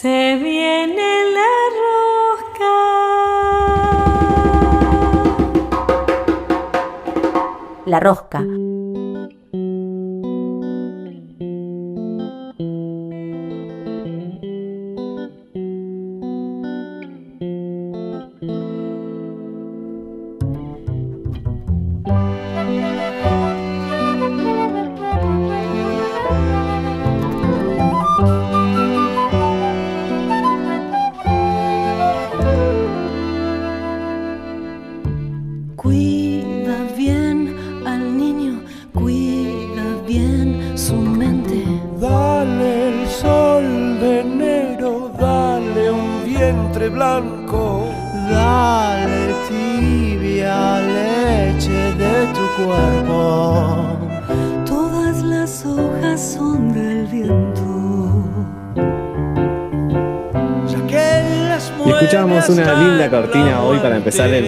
Se viene la rosca. La rosca.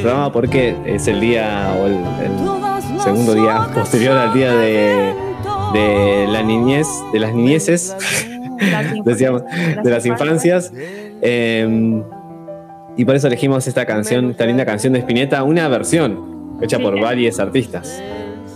El programa porque es el día o el, el segundo día posterior al día de, de la niñez, de las niñeces, decíamos, de las infancias. Eh, y por eso elegimos esta canción, esta linda canción de Spinetta, una versión hecha Sí, por varios artistas.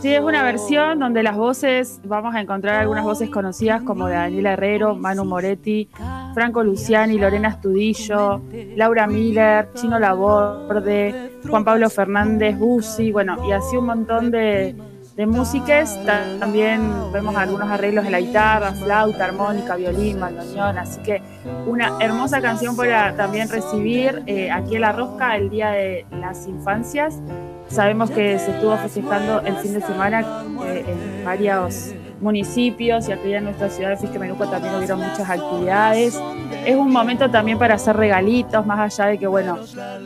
Sí, es una versión donde las voces, vamos a encontrar algunas voces conocidas como de Daniela Herrero, Manu Moretti, Franco Luciani, Lorena Estudillo, Laura Miller, Chino Laborde, Juan Pablo Fernández, Bussi, bueno, y así un montón de, de También vemos algunos arreglos de la guitarra, flauta, armónica, violín, bandoneón, así que una hermosa canción para también recibir eh, aquí en La Rosca el Día de las Infancias. Sabemos que se estuvo festejando el fin de semana eh, en varios municipios y aquí en nuestra ciudad de Fisquemenuco también hubieron muchas actividades. Es un momento también para hacer regalitos, más allá de que, bueno,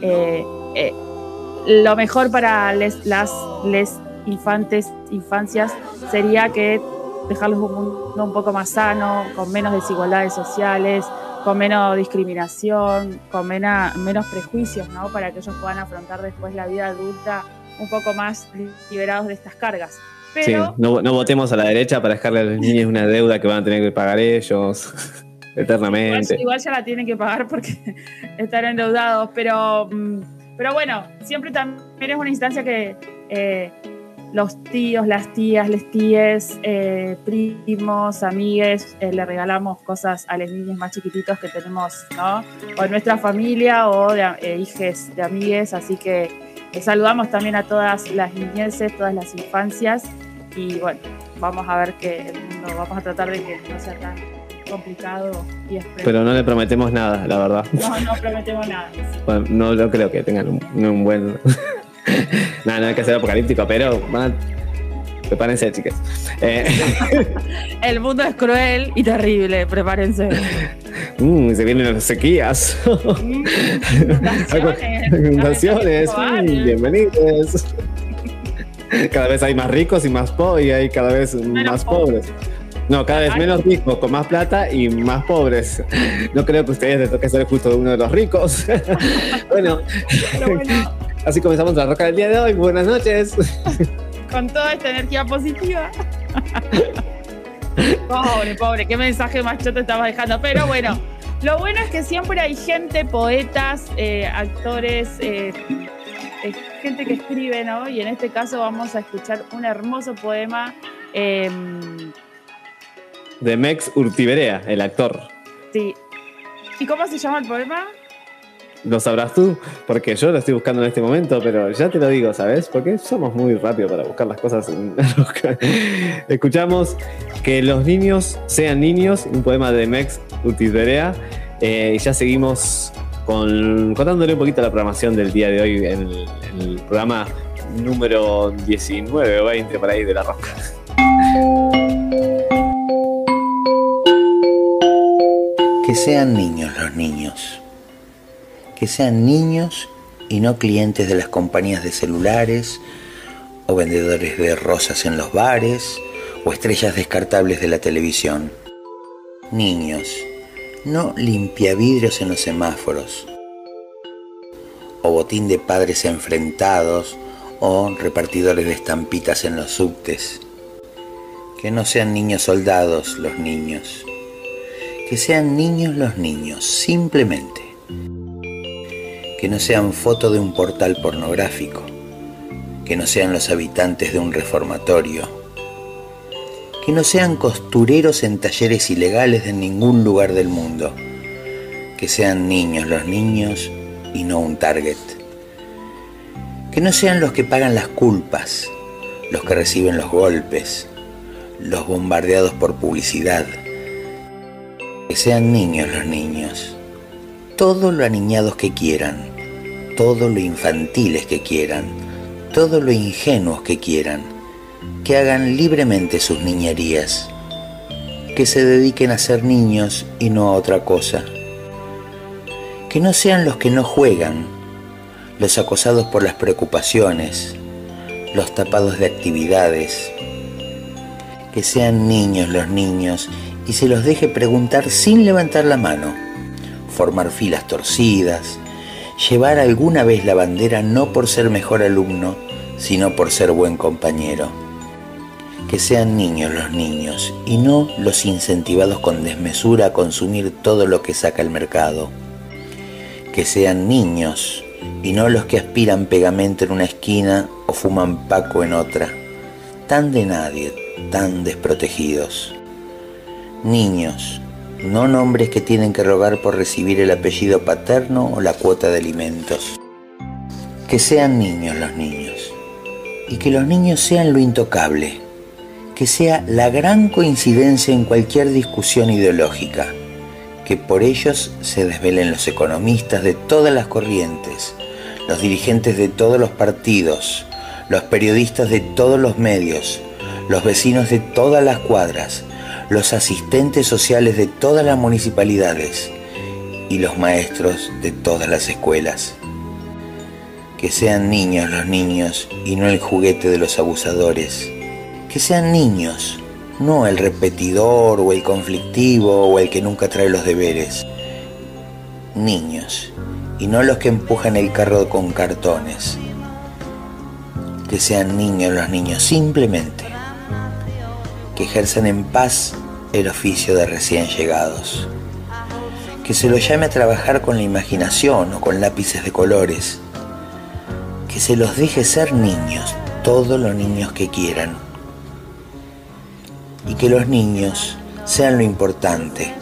eh, eh, lo mejor para les- las infantes, infancias, sería que dejarles un mundo un poco más sano, con menos desigualdades sociales, con menos discriminación, con mena- menos prejuicios, ¿no? Para que ellos puedan afrontar después la vida adulta un poco más liberados de estas cargas. Sí, no, no votemos a la derecha para dejarle a los niños una deuda que van a tener que pagar ellos igual, eternamente. igual ya la tienen que pagar porque están endeudados, pero, mm, pero bueno, siempre también es una instancia que eh, los tíos, las tías, les tíes, eh, primos, amigues, eh, le regalamos cosas a los niños más chiquititos que tenemos, ¿no? O en nuestra familia o de eh, hijes de amigues, así que saludamos también a todas las niñeces, todas las infancias y bueno, vamos a ver que el mundo, vamos a tratar de que no sea tan complicado y expreso. Pero no le prometemos nada, la verdad. No, no prometemos nada. Bueno, no, no creo que tengan un, un buen. nada, no hay que ser apocalíptico, pero van a- prepárense, chicas. Eh, El mundo es cruel y terrible, prepárense. mm, se vienen las sequías. Mm, hay bienvenidos. Cada vez hay más ricos y más pobres y hay cada vez más pobres. No, cada vez menos ricos, con más plata y más pobres. No creo que a ustedes les toque ser justo uno de los ricos. bueno, bueno, así comenzamos la roca del día de hoy. Buenas noches. con toda esta energía positiva. Pobre, pobre, qué mensaje más choto estaba dejando. Pero bueno, lo bueno es que siempre hay gente, poetas, eh, actores, eh, eh, gente que escribe, ¿no? Y en este caso vamos a escuchar un hermoso poema. eh, De Mex Urtiberea, el actor. sí. ¿Y cómo se llama el poema? Lo sabrás tú, porque yo lo estoy buscando en este momento, pero ya te lo digo, ¿sabes? Porque somos muy rápidos para buscar las cosas. en. Escuchamos Que los niños sean niños, un poema de Mex Urtiberea, eh, y ya seguimos con, contándole un poquito la programación del día de hoy en el, en el programa número 19 o 20 por ahí de la roca. Que sean niños los niños. Que sean niños y no clientes de las compañías de celulares o vendedores de rosas en los bares o estrellas descartables de la televisión. Niños, no limpiavidrios en los semáforos o botín de padres enfrentados o repartidores de estampitas en los subtes. Que no sean niños soldados los niños. Que sean niños los niños, simplemente. Que no sean foto de un portal pornográfico. Que no sean los habitantes de un reformatorio. Que no sean costureros en talleres ilegales de ningún lugar del mundo. Que sean niños los niños y no un target. Que no sean los que pagan las culpas, los que reciben los golpes, los bombardeados por publicidad. Que sean niños los niños, todo lo aniñados que quieran, todo lo infantiles que quieran, todo lo ingenuos que quieran, que hagan libremente sus niñerías, que se dediquen a ser niños y no a otra cosa. Que no sean los que no juegan, los acosados por las preocupaciones, los tapados de actividades, que sean niños los niños y se los deje preguntar sin levantar la mano, formar filas torcidas, llevar alguna vez la bandera no por ser mejor alumno, sino por ser buen compañero. Que sean niños los niños y no los incentivados con desmesura a consumir todo lo que saca el mercado. Que sean niños y no los que aspiran pegamento en una esquina o fuman paco en otra. Tan de nadie, tan desprotegidos. Niños, no nombres que tienen que rogar por recibir el apellido paterno o la cuota de alimentos. Que sean niños los niños. Y que los niños sean lo intocable. Que sea la gran coincidencia en cualquier discusión ideológica. Que por ellos se desvelen los economistas de todas las corrientes, los dirigentes de todos los partidos, los periodistas de todos los medios, los vecinos de todas las cuadras, los asistentes sociales de todas las municipalidades y los maestros de todas las escuelas. Que sean niños los niños y no el juguete de los abusadores. Que sean niños, no el repetidor o el conflictivo o el que nunca trae los deberes. Niños, y no los que empujan el carro con cartones. Que sean niños los niños, simplemente que ejerzan en paz el oficio de recién llegados, que se los llame a trabajar con la imaginación o con lápices de colores, que se los deje ser niños, todos los niños que quieran, y que los niños sean lo importante,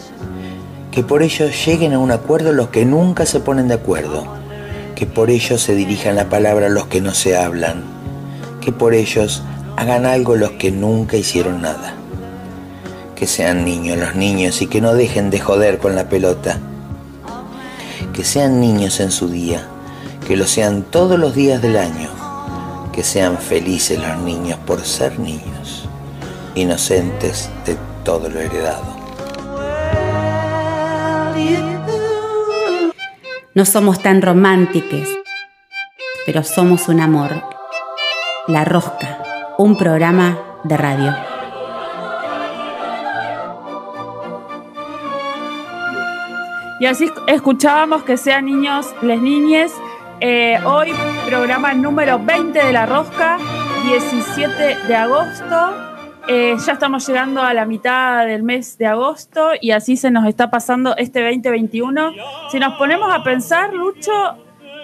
que por ellos lleguen a un acuerdo los que nunca se ponen de acuerdo, que por ellos se dirijan la palabra los que no se hablan, que por ellos hagan algo los que nunca hicieron nada. Que sean niños los niños y que no dejen de joder con la pelota. Que sean niños en su día, que lo sean todos los días del año. Que sean felices los niños por ser niños, inocentes de todo lo heredado. No somos tan románticos, pero somos un amor. La Rosca, un programa de radio. Y así escuchábamos que sean niños, les niñes. Eh, hoy, programa número 20 de La Rosca, 17 de agosto. Eh, ya estamos llegando a la mitad del mes de agosto y así se nos está pasando este 2021. Si nos ponemos a pensar, Lucho,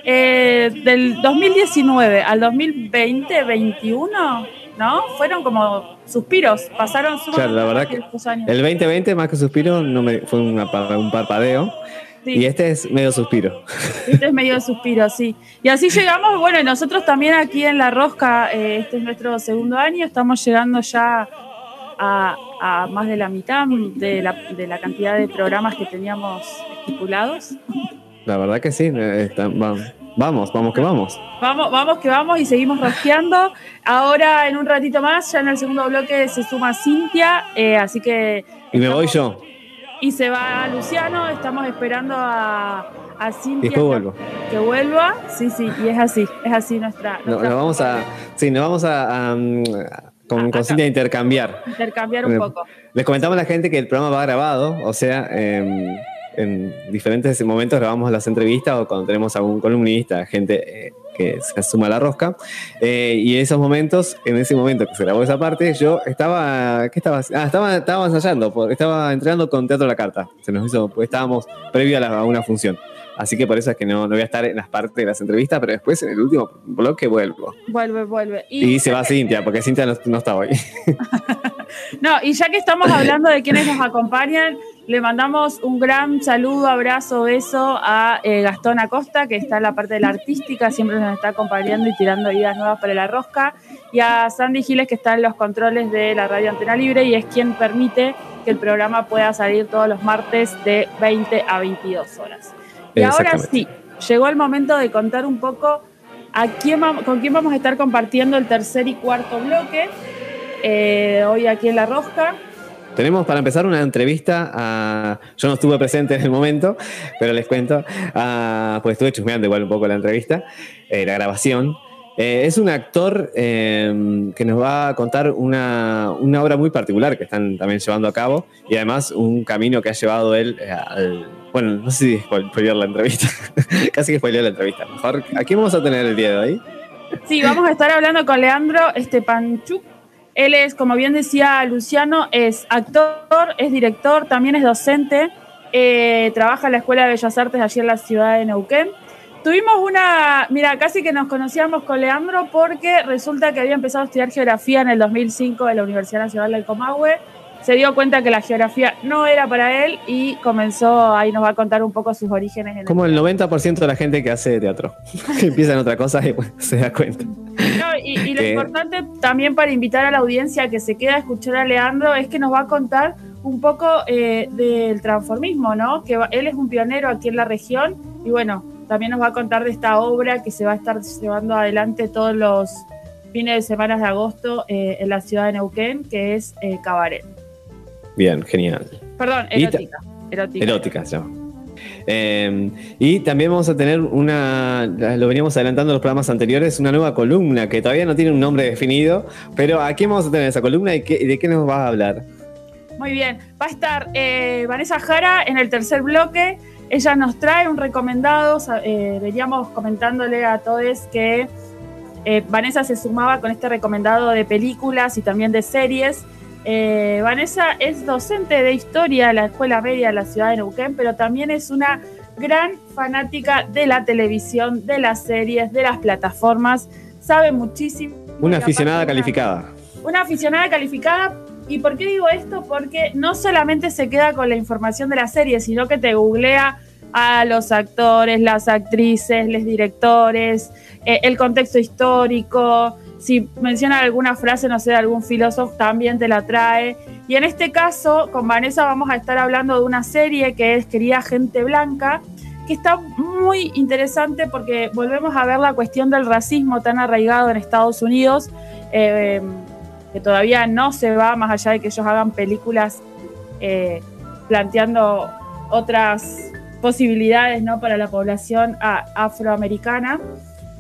eh, del 2019 al 2020-21, ¿no? Fueron como suspiros, pasaron Claro, la verdad que años. el 2020 más que suspiro no me, fue una un parpadeo Sí. y este es medio suspiro. Este es medio suspiro, sí. Y así llegamos, bueno, nosotros también aquí en La Rosca, eh, este es nuestro segundo año, estamos llegando ya a, a más de la mitad de la, de la cantidad de programas que teníamos estipulados. La verdad que sí, eh, está- vamos, vamos que vamos. Vamos, vamos que vamos y seguimos rosqueando. Ahora en un ratito más, ya en el segundo bloque se suma Cintia, eh, así que... Y me voy yo. y se va Luciano, estamos esperando a, a Y Cintia después vuelvo. que vuelva. Sí, sí, y es así, es así nuestra. No, nuestra nos vamos a. Sí, nos vamos a. a, mm, con, con Cintia intercambiar. Intercambiar un Eh, poco. Les comentamos a la gente que el programa va grabado, o sea, em, en diferentes momentos grabamos las entrevistas o cuando tenemos algún columnista, gente eh, que se suma a la rosca. Eh, y en esos momentos, en ese momento que se grabó esa parte, yo estaba. ¿Qué estaba? haciendo? Ah, estaba, estaba ensayando, estaba entrenando con Teatro La Carta. Se nos hizo, pues estábamos previo a, la- a una función. Así que por eso es que no, no voy a estar en las partes de las entrevistas, pero después en el último bloque vuelvo. Vuelve, vuelve. Y, se va Cintia, porque Cintia no, no está hoy. No, y ya que estamos hablando de quienes nos acompañan, le mandamos un gran saludo, abrazo, beso a eh, Gastón Acosta, que está en la parte de la artística, siempre nos está acompañando y tirando ideas nuevas para la rosca, y a Sandy Giles, que está en los controles de la radio Antena Libre y es quien permite que el programa pueda salir todos los martes de 20 a 22 horas. Y ahora sí, llegó el momento de contar un poco a quién con quién vamos a estar compartiendo el tercer y cuarto bloque. eh, hoy aquí en La Rosca. Tenemos para empezar una entrevista a. Yo no estuve presente en el momento, pero les cuento. pues estuve chusmeando igual un poco la entrevista, eh, la grabación. Eh, es un actor eh, que nos va a contar una, una obra muy particular que están también llevando a cabo y además un camino que ha llevado él eh, al. Bueno, no sé si spoil- spoilear la entrevista. Casi que spoilear la entrevista. Mejor, ¿a quién vamos a tener el día de hoy? Sí, vamos a estar hablando con Leandro Stepanchuk. Él es, como bien decía Luciano, es actor, es director, también es docente, eh, trabaja en la Escuela de Bellas Artes allí en la ciudad de Neuquén. Tuvimos una, mira, casi que nos conocíamos con Leandro porque resulta que había empezado a estudiar geografía en el 2005 en la Universidad Nacional del Comahue. Se dio cuenta que la geografía no era para él y comenzó, ahí nos va a contar un poco sus orígenes. En el Como el 90% de la gente que hace teatro. que empieza en otra cosa y se da cuenta. No, y, y lo Que- importante también para invitar a la audiencia que se queda a escuchar a Leandro es que nos va a contar un poco eh, del transformismo, ¿no? Que él es un pionero aquí en la región y bueno, también nos va a contar de esta obra que se va a estar llevando adelante todos los fines de semana de agosto eh, en la ciudad de Neuquén, que es eh, Cabaret. Bien, genial. Perdón, erótica. Erótica. Erótica se llama. Eh, y también vamos a tener una, lo veníamos adelantando en los programas anteriores, una nueva columna que todavía no tiene un nombre definido, pero ¿a quién vamos a tener esa columna y, qué- y de qué nos vas a hablar? Muy bien, va a estar eh, Vanessa Jara en el tercer bloque. Ella nos trae un recomendado. eh, veníamos comentándole a todos que eh, Vanessa se sumaba con este recomendado de películas y también de series. Eh, Vanessa es docente de historia en la Escuela Media de la ciudad de Neuquén, pero también es una gran fanática de la televisión, de las series, de las plataformas. Sabe muchísimo. Una aficionada calificada. una aficionada calificada. ¿Y por qué digo esto? Porque no solamente se queda con la información de la serie, sino que te googlea a los actores, las actrices, los directores, eh, el contexto histórico. Si menciona alguna frase, no sé, de algún filósofo, también te la trae. Y en este caso, con Vanessa vamos a estar hablando de una serie que es Querida Gente Blanca, que está muy interesante porque volvemos a ver la cuestión del racismo tan arraigado en Estados Unidos. eh, que todavía no se va más allá de que ellos hagan películas eh, planteando otras posibilidades ¿no? para la población afroamericana.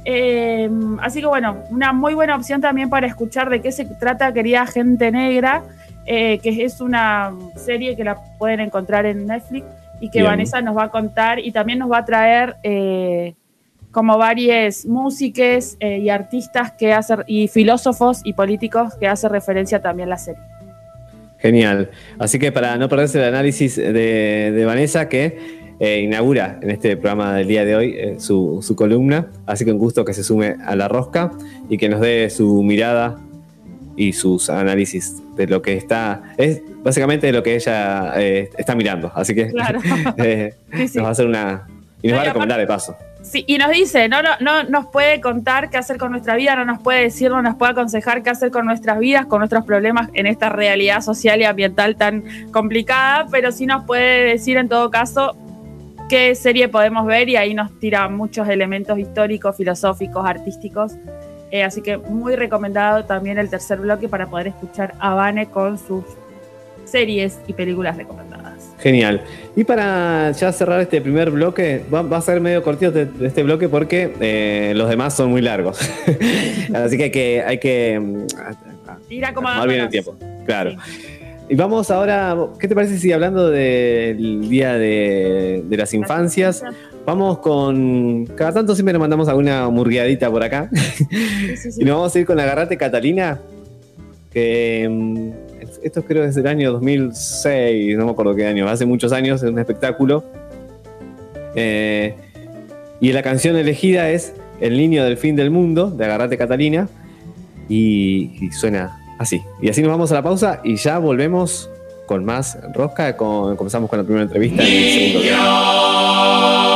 Eh, así que bueno, una muy buena opción también para escuchar de qué se trata Querida Gente Negra, eh, que es una serie que la pueden encontrar en Netflix y que Bien. Vanessa nos va a contar y también nos va a traer eh, como varios músicos eh, y artistas que hacen, y filósofos y políticos que hacen referencia también a la serie. Genial. Así que para no perderse el análisis de, de Vanessa, que eh, inaugura en este programa del día de hoy eh, su, su columna, así que un gusto que se sume a la rosca y que nos dé su mirada y sus análisis de lo que está, es básicamente de lo que ella eh, está mirando. Así que Claro. eh, Sí, sí. nos va a hacer una... Y nos No, va a recomendar de paso. Sí, y nos dice, no, no, no nos puede contar qué hacer con nuestra vida, no nos puede decir, no nos puede aconsejar qué hacer con nuestras vidas, con nuestros problemas en esta realidad social y ambiental tan complicada, pero sí nos puede decir en todo caso qué serie podemos ver y ahí nos tira muchos elementos históricos, filosóficos, artísticos. Eh, así que muy recomendado también el tercer bloque para poder escuchar a Vane con sus series y películas recomendadas. Genial. Y para ya cerrar este primer bloque, va, va a ser medio cortito este, este bloque porque eh, los demás son muy largos. Así que hay que, hay que mm, Ir bien el tiempo. Claro. Y vamos ahora, ¿qué te parece si hablando del Día de, de las Infancias, vamos con, cada tanto siempre nos mandamos alguna murgueadita por acá, Sí, sí, sí. y nos vamos a ir con Agarrate Catalina, que mm, esto creo que es del año 2006, no me acuerdo qué año, hace muchos años, es un espectáculo. Eh, y la canción elegida es El niño del fin del mundo, de Agarrate Catalina, y, y suena así. Y así nos vamos a la pausa y ya volvemos con más rosca. Con, comenzamos con la primera entrevista en el segundo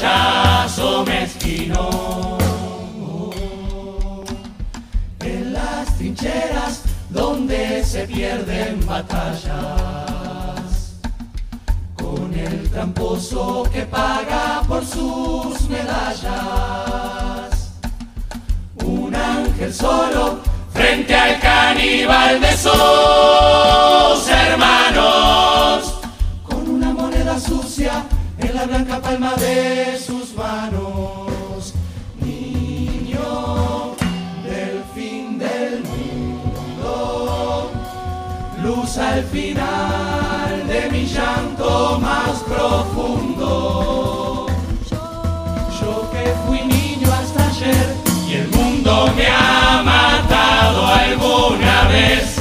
payaso mezquino. En las trincheras donde se pierden batallas con el tramposo que paga por sus medallas. Un ángel solo frente al caníbal de sus hermanos, con una moneda sucia en la blanca palma de luz al final de mi llanto más profundo. Yo que fui niño hasta ayer y el mundo me ha matado alguna vez.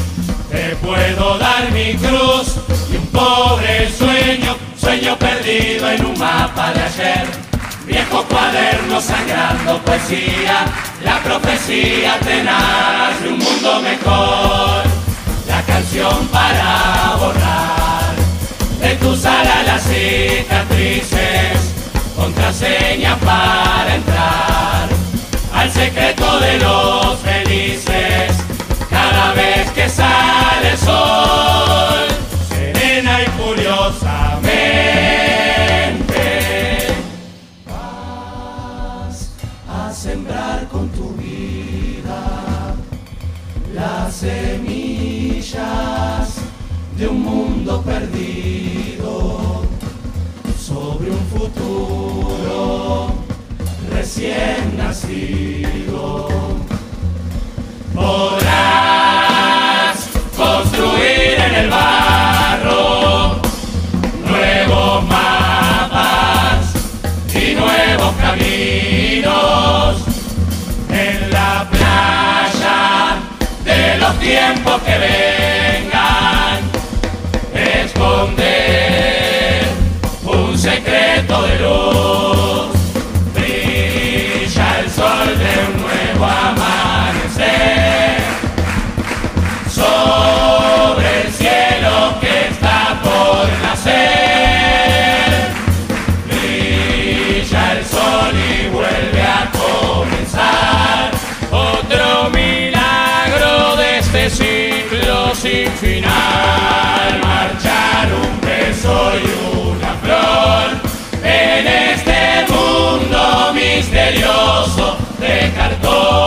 Te puedo dar mi cruz y un pobre sueño, sueño perdido en un mapa de ayer. Viejo cuaderno sangrando poesía, la profecía tenaz de un mundo mejor. La canción para borrar de tus alas las cicatrices, contraseña para entrar al secreto de los felices. Cada vez que sale sol, serena y curiosamente, vas a sembrar con tu vida las perdido sobre un futuro recién nacido. Podrás construir en el barro nuevos mapas y nuevos caminos en la playa de los tiempos que vengan. soy una flor en este mundo misterioso de cartón.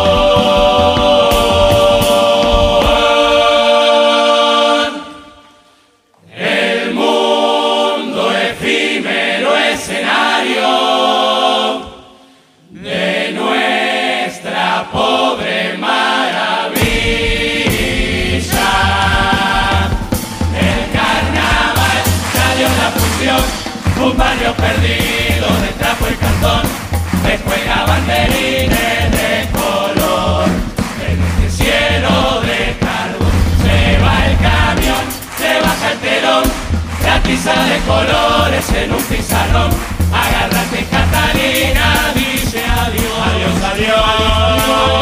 Perdido de trapo y cartón, descuelga banderines de color. En este cielo de carbón se va el camión, se baja el telón, la tiza de colores en un pizarrón. Agárrate Catalina, dice adiós, adiós, adiós.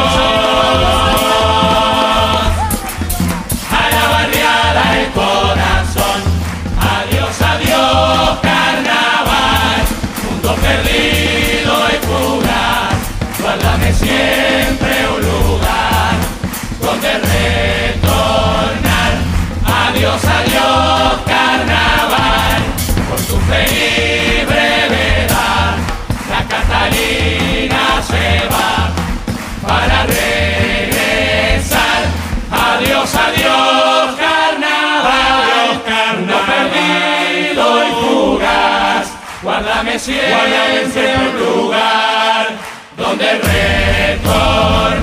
Guárdame siempre un lugar donde retornar. Adiós, adiós, carnaval, por tu feliz brevedad, la Catalina se va para regresar. Adiós, adiós, carnaval, mundo perdido y fugaz, guárdame siempre un lugar donde retornar.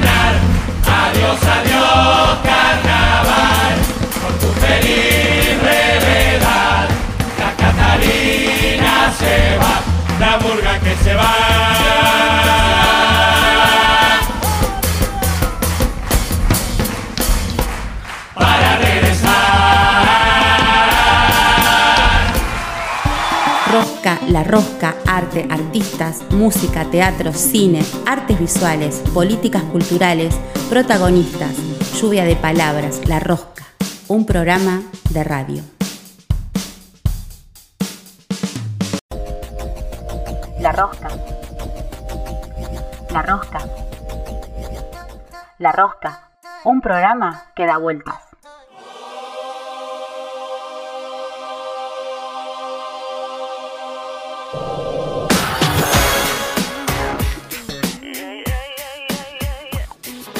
Adiós, adiós, carnaval, por tu feliz brevedad. La Catalina se va, la murga que se va. La rosca, arte, artistas, música, teatro, cine, artes visuales, políticas culturales, protagonistas, lluvia de palabras, la rosca, un programa de radio. La rosca. La rosca. La rosca, un programa que da vueltas.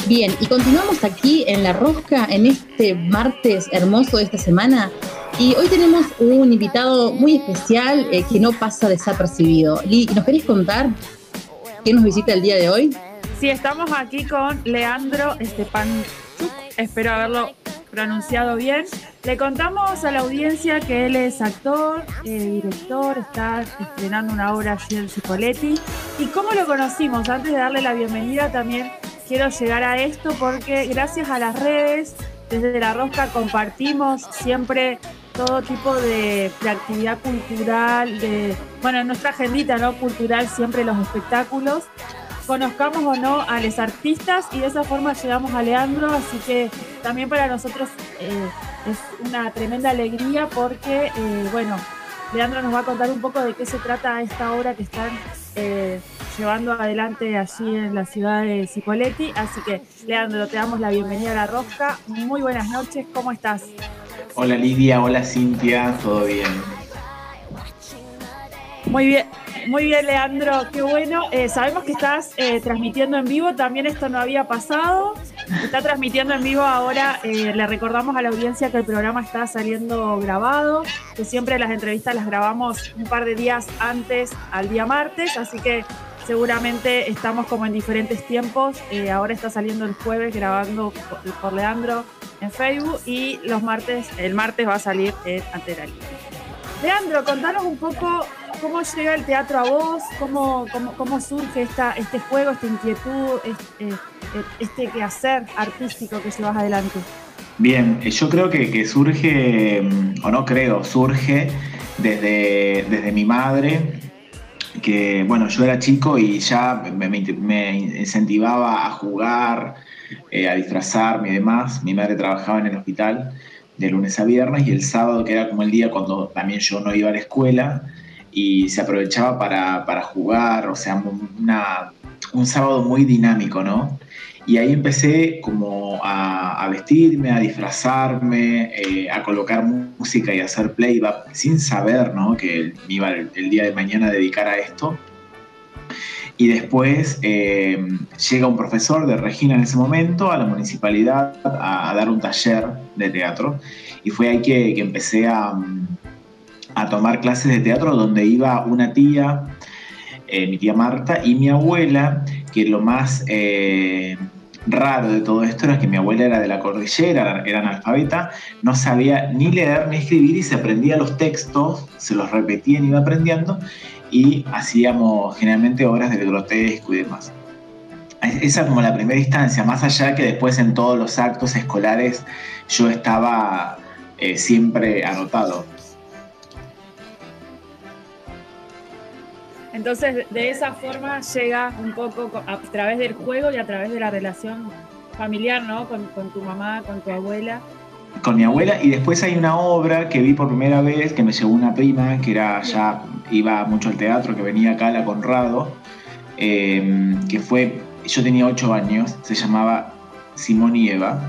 Bien, y continuamos aquí en La Rosca en este martes hermoso de esta semana. Y hoy tenemos un invitado muy especial eh, que no pasa desapercibido. Lee, ¿nos querés contar quién nos visita el día de hoy? Sí, estamos aquí con Leandro Estepanchuk, espero haberlo pronunciado bien. Le contamos a la audiencia que él es actor, eh, director, está estrenando una obra allí en Cipoletti. ¿Y cómo lo conocimos? Antes de darle la bienvenida también quiero llegar a esto porque gracias a las redes, desde La Rosca compartimos siempre todo tipo de, actividad cultural, de, bueno, en nuestra agendita ¿no? cultural siempre los espectáculos conozcamos o no a los artistas y de esa forma llegamos a Leandro, así que también para nosotros eh, es una tremenda alegría porque, eh, bueno, Leandro nos va a contar un poco de qué se trata esta obra que están eh, llevando adelante allí en la ciudad de Cipoletti. Así que, Leandro, te damos la bienvenida a La Rosca. Muy buenas noches, ¿cómo estás? Hola Lidia, hola Cintia, ¿todo bien? Muy bien, muy bien, Leandro, qué bueno. Eh, sabemos que estás eh, transmitiendo en vivo, también esto no había pasado. Está transmitiendo en vivo ahora. eh, le recordamos a la audiencia que el programa está saliendo grabado, que siempre las entrevistas las grabamos un par de días antes al día martes, así que seguramente estamos como en diferentes tiempos. Eh, ahora está saliendo el jueves grabando por, Leandro en Facebook y los martes, el martes va a salir en Libre. Leandro, contanos un poco cómo llega el teatro a vos, cómo, cómo, surge esta, este juego, esta inquietud, este, este quehacer artístico que llevas adelante. Bien, eh, yo creo que, surge, mm, o no creo, surge desde, desde mi madre, que bueno, yo era chico y ya me, incentivaba a jugar, a disfrazarme y demás. Mi madre trabajaba en el hospital de lunes a viernes y el sábado, que era como el día cuando también yo no iba a la escuela, y se aprovechaba para, para jugar, o sea, una- un sábado muy dinámico, ¿no? Y ahí empecé como a, vestirme, a disfrazarme, eh, a colocar música y a hacer playback sin saber ¿no? que me iba el, el día de mañana a dedicar a esto. Y después eh, llega un profesor de Regina en ese momento a la municipalidad a, a dar un taller de teatro. Y fue ahí que, que empecé a, a tomar clases de teatro donde iba una tía, eh, mi tía Marta, y mi abuela, que lo más eh, raro de todo esto era que mi abuela era de la cordillera, era analfabeta, no sabía ni leer ni escribir y se aprendía los textos, se los repetía y iba aprendiendo. Y hacíamos generalmente obras del grotesco y demás. Esa como la primera instancia, más allá que después en todos los actos escolares yo estaba eh, siempre anotado. Entonces, de esa forma llega un poco a través del juego y a través de la relación familiar, ¿no? Con tu mamá, con tu abuela. Con mi abuela, y después hay una obra que vi por primera vez que me llevó una prima, que era ya iba mucho al teatro, que venía acá a la Conrado, eh, que fue, yo tenía ocho años, se llamaba Simón y Eva,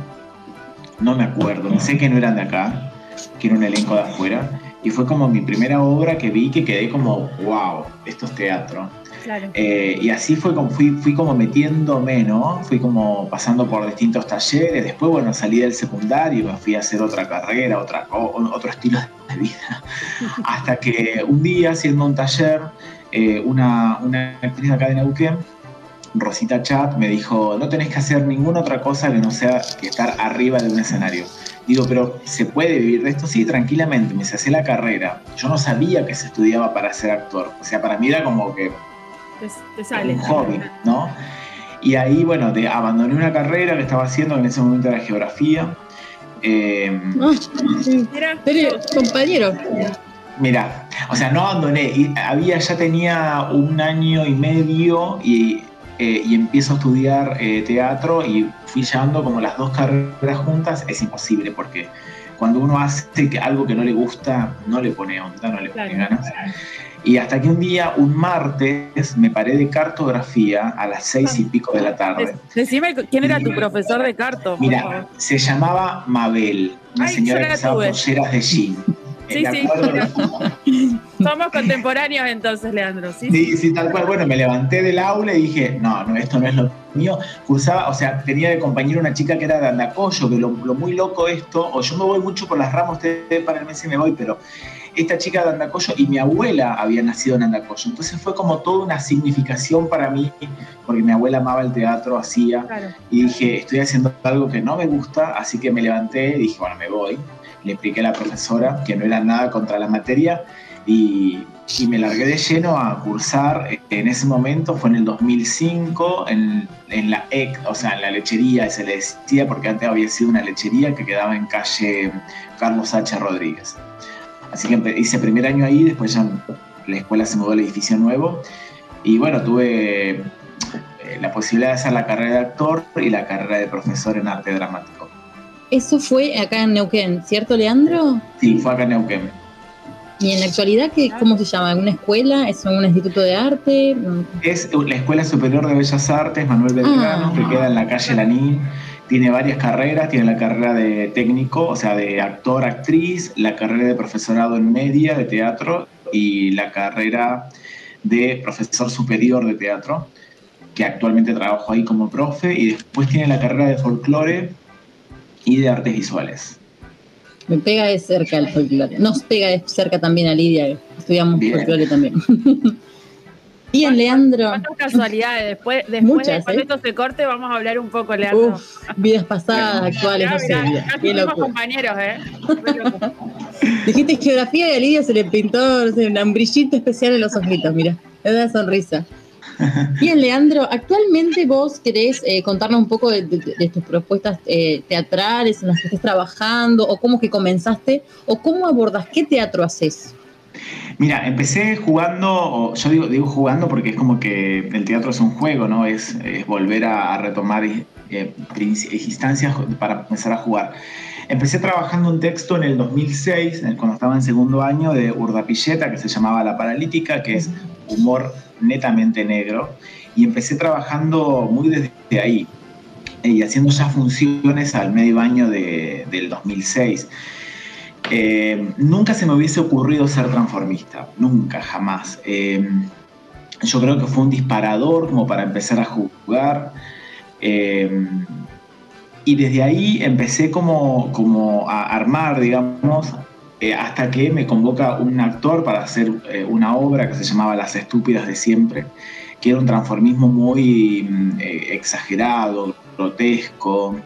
no me acuerdo, sé que no eran de acá, que era un elenco de afuera, y fue como mi primera obra que vi que quedé como, wow, esto es teatro. Eh, y así fue como fui, fui como metiéndome, ¿no? Fui como pasando por distintos talleres. Después, bueno, salí del secundario fui a hacer otra carrera, otra, otro estilo de vida. Hasta que un día, haciendo un taller, eh, una, una actriz acá de Neuquén, Rosita Chat, me dijo, no tenés que hacer ninguna otra cosa que no sea que estar arriba de un escenario. Digo, pero ¿se puede vivir de esto? Sí, tranquilamente. Me hice la carrera. Yo no sabía que se estudiaba para ser actor. O sea, para mí era como que te, sale. Un hobby, ¿no? Y ahí, bueno, de, abandoné una carrera que estaba haciendo en ese momento era geografía. Eh, compañero. Mira, o sea, no abandoné, había, ya tenía un año y medio y, eh, y empiezo a estudiar eh, teatro y fui llevando como las dos carreras juntas, es imposible porque cuando uno hace algo que no le gusta, no le pone onda, no le pone ganas. Y hasta que un día, un martes, me paré de cartografía a las seis y pico de la tarde. Decime quién era tu profesor de carto. Mira, se llamaba Mabel, una señora que usaba polleras de jean. Sí, sí. Somos contemporáneos entonces, Leandro. ¿sí? sí, sí, tal cual. Bueno, me levanté del aula y dije, no, no, esto no es lo mío. Cursaba, o sea, tenía de compañero una chica que era de Andacoyo, que lo, muy loco esto, o yo me voy mucho por las ramas, ustedes para el mes y me voy, pero esta chica de Andacoyo y mi abuela había nacido en Andacoyo. Entonces fue como toda una significación para mí, porque mi abuela amaba el teatro, hacía, y dije, estoy haciendo algo que no me gusta, así que me levanté y dije, bueno, me voy. Le expliqué a la profesora que no era nada contra la materia y, me largué de lleno a cursar. En ese momento fue en el 2005, en, en la EC, o sea, en la lechería, se le decía, porque antes había sido una lechería que quedaba en calle Carlos H. Rodríguez. Así que hice primer año ahí, después ya la escuela se mudó al edificio nuevo y bueno, tuve eh, la posibilidad de hacer la carrera de actor y la carrera de profesor en arte dramático. Eso fue acá en Neuquén, ¿cierto, Leandro? Sí, fue acá en Neuquén. ¿Y en la actualidad qué, cómo se llama? ¿Una escuela? ¿Es un instituto de arte? Es la Escuela Superior de Bellas Artes Manuel Belgrano, que ah. queda en la calle Lanín tiene varias carreras, tiene la carrera de técnico, o sea, de actor, actriz, la carrera de profesorado en media de teatro y la carrera de profesor superior de teatro, que actualmente trabajo ahí como profe, y después tiene la carrera de folclore y de artes visuales. Me pega de cerca el folclore. Nos pega de cerca también a Lidia, estudiamos folclore también. Bien, Leandro. Cuántas casualidades. Después, después de cuando ¿eh? esto se corte, vamos a hablar un poco, Leandro. Uf, vidas pasadas, actuales, no sé. Ya compañeros, ¿eh? Dijiste geografía y a Lidia se le pintó un brillito especial en los ojitos, mira. Es una sonrisa. Bien, Leandro, actualmente vos querés eh, contarnos un poco de, tus propuestas eh, teatrales en las que estás trabajando, o cómo que comenzaste, o cómo abordas, qué teatro haces. Mira, empecé jugando, yo digo, digo jugando porque es como que el teatro es un juego, ¿no? Es, volver a, retomar eh, instancias para empezar a jugar. Empecé trabajando un texto en el 2006, cuando estaba en segundo año, de Urdapilleta, que se llamaba La Paralítica, que es humor netamente negro. Y empecé trabajando muy desde ahí y haciendo ya funciones al medio año de, del 2006. Eh, nunca se me hubiese ocurrido ser transformista, nunca, jamás. Eh, yo creo que fue un disparador como para empezar a jugar. Eh, y desde ahí empecé como, como a armar, digamos, hasta que me convoca un actor para hacer una obra que se llamaba Las Estúpidas de Siempre, que era un transformismo muy exagerado, grotesco,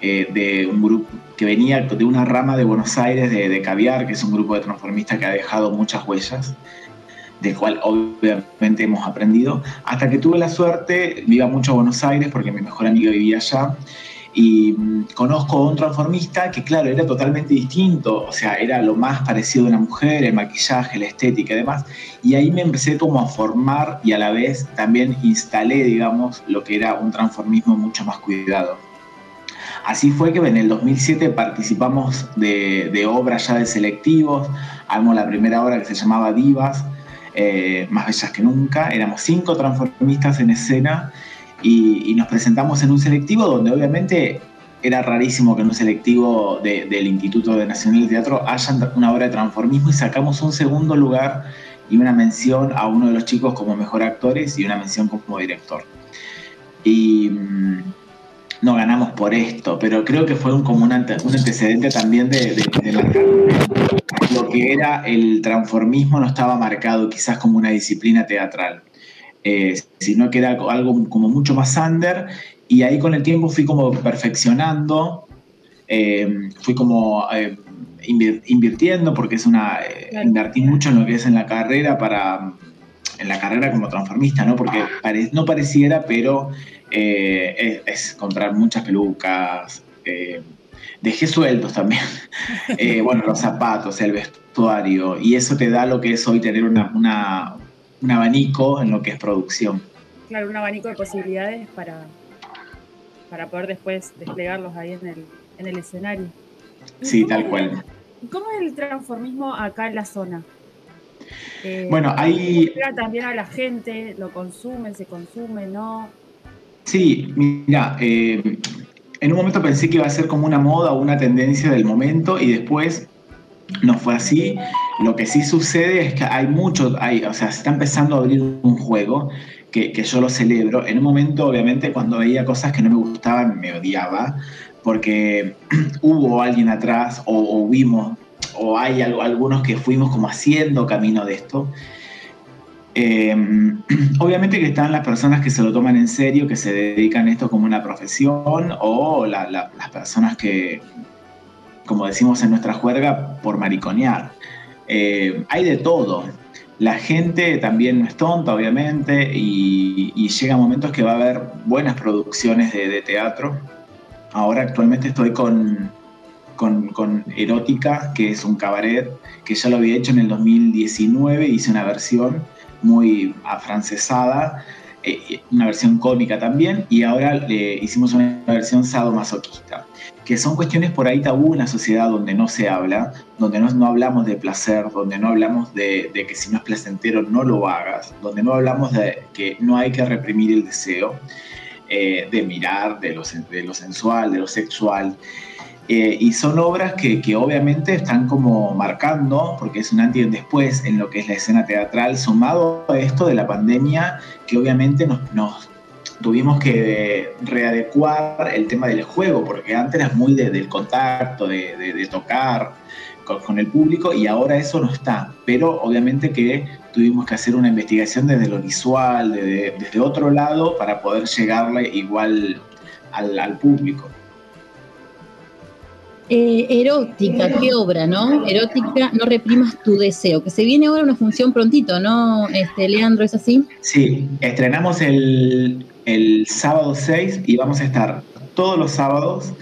de un grupo que venía de una rama de Buenos Aires de, Caviar, que es un grupo de transformistas que ha dejado muchas huellas. del cual obviamente hemos aprendido, hasta que tuve la suerte, iba mucho a Buenos Aires porque mi mejor amigo vivía allá, y mm, conozco a un transformista que claro, era totalmente distinto, o sea, era lo más parecido a una mujer, el maquillaje, la estética y demás, y ahí me empecé como a formar y a la vez también instalé, digamos, lo que era un transformismo mucho más cuidado. Así fue que en el 2007 participamos de, de obras ya de selectivos, armó la primera obra que se llamaba Divas, eh, más bellas que nunca, éramos cinco transformistas en escena y, nos presentamos en un selectivo donde obviamente era rarísimo que en un selectivo del Instituto Nacional de Teatro haya una obra de transformismo y sacamos un segundo lugar y una mención a uno de los chicos como mejor actores y una mención como director. Y mm, no ganamos por esto, pero creo que fue un, como un, antecedente también de, lo que era el transformismo no estaba marcado quizás como una disciplina teatral, eh, sino que era algo como mucho más under y ahí con el tiempo fui como perfeccionando, eh, fui como eh, invirtiendo porque es una, invertí mucho en lo que es en la carrera para, en la carrera como transformista, ¿no? Porque no pareciera, pero es, es, comprar muchas pelucas, dejé sueltos también. Eh, bueno, los zapatos, el vestuario, y eso te da lo que es hoy tener una, un abanico en lo que es producción. Claro, un abanico de posibilidades para, para poder después desplegarlos ahí en el, en el escenario. Sí, tal cual. ¿Cómo es el transformismo acá en la zona? Eh, bueno, hay... También a la gente, lo consume, se consume, ¿no? Sí, mira, eh, en un momento pensé que iba a ser como una moda o una tendencia del momento y después no fue así. Lo que sí sucede es que hay muchos, hay, o sea, se está empezando a abrir un juego que, yo lo celebro. En un momento, obviamente, cuando veía cosas que no me gustaban, me odiaba, porque hubo alguien atrás o, o vimos, o hay algunos que fuimos como haciendo camino de esto. Em, obviamente que están las personas que se lo toman en serio, que se dedican a esto como una profesión, o las personas que, como decimos en nuestra juerga, por mariconear. Eh, hay de todo. La gente también no es tonta, obviamente, y, llega momentos que va a haber buenas producciones de, teatro. Ahora actualmente estoy con, con, con, Erótica, que es un cabaret que ya lo había hecho en el 2019, hice una versión muy afrancesada, eh, una versión cómica también, y ahora le hicimos una versión sadomasoquista, que son cuestiones por ahí tabú en la sociedad donde no se habla, donde no, no hablamos de placer, donde no hablamos de, que si no es placentero no lo hagas, donde no hablamos de que no hay que reprimir el deseo. Eh, de mirar, de lo, de lo sensual, de lo sexual. Eh, y son obras que, que, obviamente están como marcando, porque es un antes y un después en lo que es la escena teatral, sumado a esto de la pandemia, que obviamente nos, nos tuvimos que readecuar el tema del juego, porque antes era muy del contacto, de, de, tocar con, el público, y ahora eso no está. Pero obviamente que tuvimos que hacer una investigación desde lo visual, desde, otro lado, para poder llegarle igual al, al público. Eh, erótica, qué obra, ¿no? Erótica, no reprimas tu deseo, que se viene ahora una función prontito, ¿no, este, Leandro? ¿Es así? Sí, estrenamos el, sábado 6 y vamos a estar todos los sábados